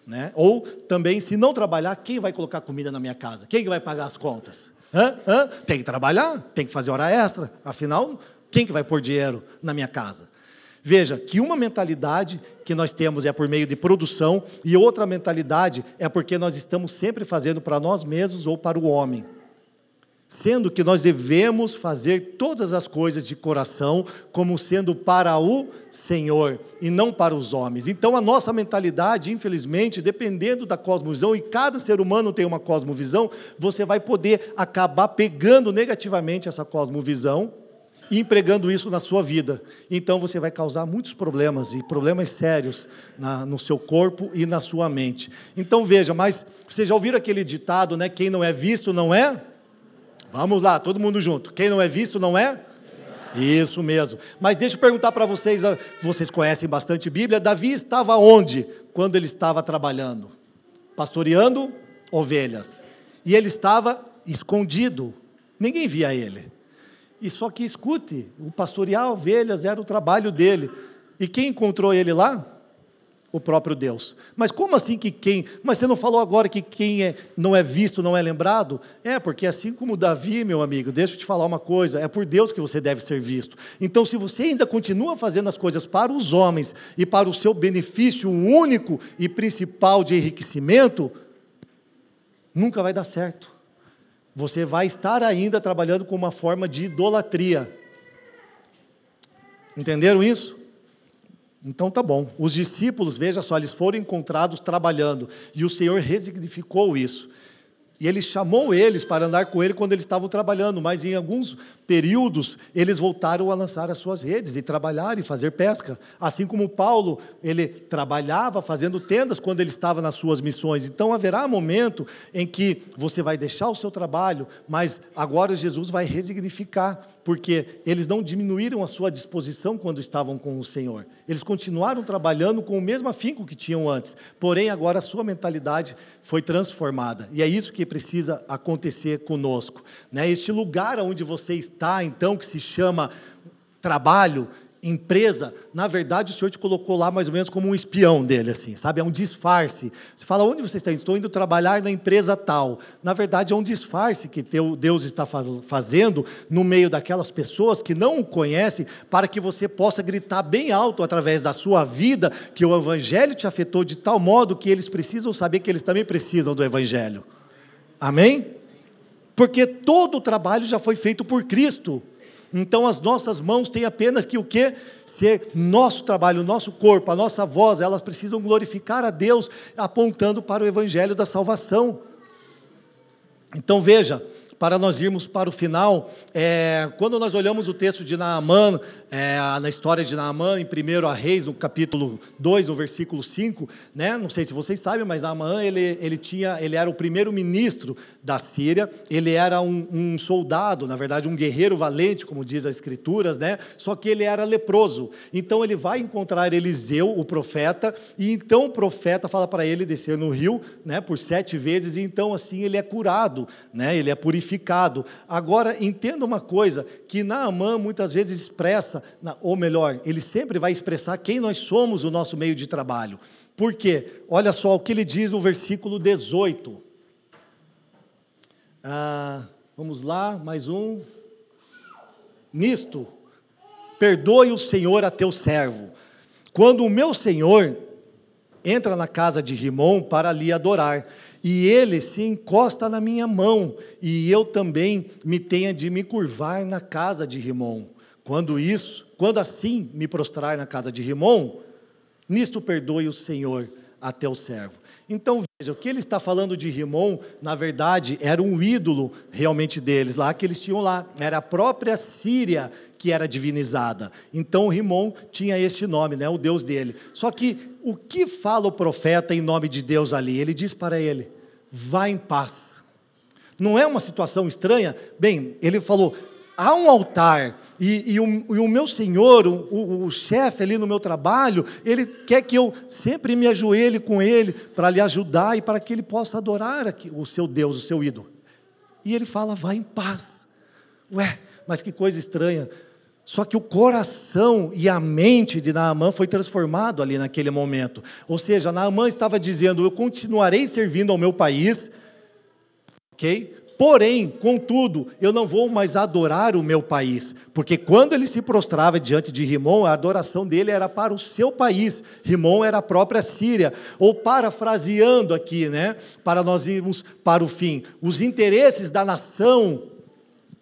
Né? Ou também, se não trabalhar, quem vai colocar comida na minha casa? Quem vai pagar as contas? Hã? Hã? Tem que trabalhar, tem que fazer hora extra. Afinal, quem que vai pôr dinheiro na minha casa? Veja que uma mentalidade que nós temos é por meio de produção e outra mentalidade é porque nós estamos sempre fazendo para nós mesmos ou para o homem. Sendo que nós devemos fazer todas as coisas de coração como sendo para o Senhor e não para os homens. Então a nossa mentalidade, infelizmente, dependendo da cosmovisão, e cada ser humano tem uma cosmovisão, você vai poder acabar pegando negativamente essa cosmovisão e empregando isso na sua vida. Então você vai causar muitos problemas, e problemas sérios na, no seu corpo e na sua mente. Então veja, mas vocês já ouviram aquele ditado, né? Quem não é visto não é? Vamos lá, todo mundo junto. Quem não é visto não é? Isso mesmo. Mas deixa eu perguntar para vocês, ah, vocês conhecem bastante Bíblia, Davi estava onde quando ele estava trabalhando? Pastoreando ovelhas. E ele estava escondido. Ninguém via ele. E só que escute, o pastorear ovelhas era o trabalho dele. E quem encontrou ele lá? O próprio Deus. Mas como assim que quem? Mas você não falou agora que quem é, não é visto não é lembrado? É, porque assim como Davi, meu amigo, deixa eu te falar uma coisa: é por Deus que você deve ser visto. Então, se você ainda continua fazendo as coisas para os homens e para o seu benefício único e principal de enriquecimento, nunca vai dar certo você vai estar ainda trabalhando com uma forma de idolatria. Entenderam isso? Então tá bom. Os discípulos, veja só, eles foram encontrados trabalhando e o Senhor resignificou isso. E ele chamou eles para andar com ele quando eles estavam trabalhando, mas em alguns períodos eles voltaram a lançar as suas redes e trabalhar e fazer pesca. Assim como Paulo, ele trabalhava fazendo tendas quando ele estava nas suas missões. Então haverá momento em que você vai deixar o seu trabalho, mas agora Jesus vai resignificar porque eles não diminuíram a sua disposição quando estavam com o Senhor. Eles continuaram trabalhando com o mesmo afinco que tinham antes, porém agora a sua mentalidade foi transformada. E é isso que precisa acontecer conosco. Né? Este lugar onde você está, então, que se chama trabalho, empresa, na verdade o Senhor te colocou lá mais ou menos como um espião dele, assim, sabe? É um disfarce. Você fala, onde você está? Estou indo trabalhar na empresa tal. Na verdade, é um disfarce que Deus está fazendo no meio daquelas pessoas que não o conhecem, para que você possa gritar bem alto através da sua vida que o Evangelho te afetou de tal modo que eles precisam saber que eles também precisam do Evangelho. Amém? Porque todo o trabalho já foi feito por Cristo. Então as nossas mãos têm apenas que o que? Ser nosso trabalho, o nosso corpo, a nossa voz, elas precisam glorificar a Deus, apontando para o evangelho da salvação. Então veja, para nós irmos para o final, é, quando nós olhamos o texto de Naamã, é, na história de Naamã, em 1 a Reis, no capítulo 2, no versículo 5, né? não sei se vocês sabem, mas Naamã, ele, ele, tinha, ele era o primeiro ministro da Síria, ele era um, um, soldado, na verdade um guerreiro valente, como diz as escrituras, né? só que ele era leproso, então ele vai encontrar Eliseu, o profeta, e então o profeta fala para ele descer no rio, né, por sete vezes, e então assim ele é curado, né, ele é purificado. Agora, entenda uma coisa, que Naamã muitas vezes expressa, ou melhor, ele sempre vai expressar quem nós somos o nosso meio de trabalho. Por quê? Olha só o que ele diz no versículo 18. Ah, vamos lá, mais um. Nisto, perdoe o Senhor a teu servo. Quando o meu Senhor entra na casa de Rimon para lhe adorar, e ele se encosta na minha mão, e eu também me tenha de me curvar na casa de Rimon. Quando isso, quando assim me prostrar na casa de Rimon, nisto perdoe o Senhor a teu servo. Então veja, o que ele está falando de Rimon, na verdade, era um ídolo realmente deles, lá que eles tinham lá. Era a própria Síria que era divinizada. Então Rimon tinha este nome, né, o Deus dele. Só que o que fala o profeta em nome de Deus ali? Ele diz para ele: vá em paz. Não é uma situação estranha? Bem, ele falou: há um altar e, e, o, e o, meu senhor, o, o, o chefe ali no meu trabalho, ele quer que eu sempre me ajoelhe com ele para lhe ajudar e para que ele possa adorar o seu Deus, o seu ídolo. E ele fala: vá em paz. Ué, mas que coisa estranha. Só que o coração e a mente de Naamã foi transformado ali naquele momento. Ou seja, Naamã estava dizendo: Eu continuarei servindo ao meu país, ok? Porém, contudo, eu não vou mais adorar o meu país, porque quando ele se prostrava diante de Rimon, a adoração dele era para o seu país. Rimon era a própria Síria. Ou parafraseando aqui, né, para nós irmos para o fim, os interesses da nação,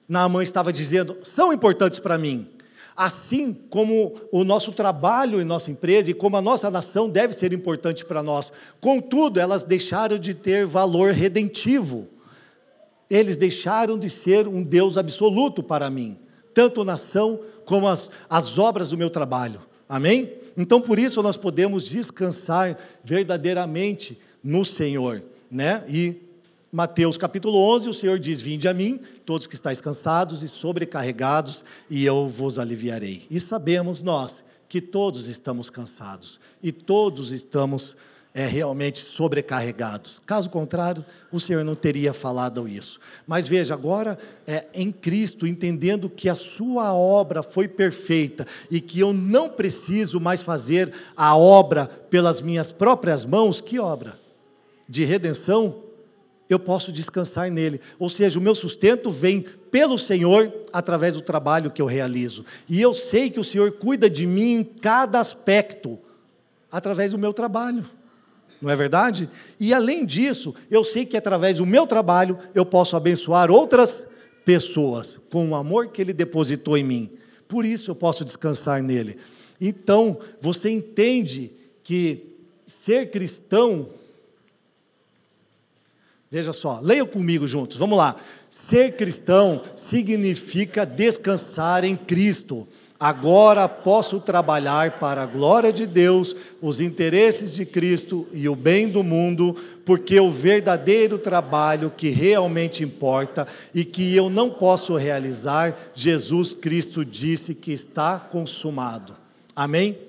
Naamã estava dizendo, são importantes para mim. Assim como o nosso trabalho em nossa empresa e como a nossa nação deve ser importante para nós. Contudo, elas deixaram de ter valor redentivo. Eles deixaram de ser um Deus absoluto para mim, tanto nação como as, as obras do meu trabalho. Amém? Então, por isso, nós podemos descansar verdadeiramente no Senhor. Né? E Mateus capítulo 11, o Senhor diz: Vinde a mim, todos que estáis cansados e sobrecarregados, e eu vos aliviarei. E sabemos nós que todos estamos cansados e todos estamos é, realmente sobrecarregados. Caso contrário, o Senhor não teria falado isso. Mas veja, agora é, em Cristo, entendendo que a Sua obra foi perfeita e que eu não preciso mais fazer a obra pelas minhas próprias mãos, que obra? De redenção, eu posso descansar nele. Ou seja, o meu sustento vem pelo Senhor através do trabalho que eu realizo. E eu sei que o Senhor cuida de mim em cada aspecto através do meu trabalho. Não é verdade? E além disso, eu sei que através do meu trabalho eu posso abençoar outras pessoas com o amor que ele depositou em mim. Por isso eu posso descansar nele. Então, você entende que ser cristão Veja só, leia comigo juntos, vamos lá. Ser cristão significa descansar em Cristo. Agora posso trabalhar para a glória de Deus, os interesses de Cristo e o bem do mundo, porque o verdadeiro trabalho que realmente importa e que eu não posso realizar, Jesus Cristo disse que está consumado. Amém?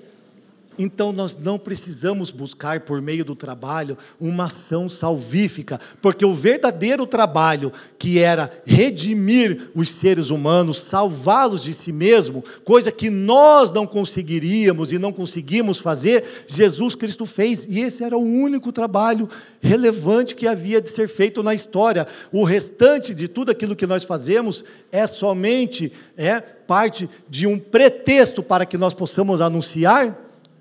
Então nós não precisamos buscar por meio do trabalho uma ação salvífica, porque o verdadeiro trabalho, que era redimir os seres humanos, salvá-los de si mesmo, coisa que nós não conseguiríamos e não conseguimos fazer, Jesus Cristo fez, e esse era o único trabalho relevante que havia de ser feito na história. O restante de tudo aquilo que nós fazemos é somente é parte de um pretexto para que nós possamos anunciar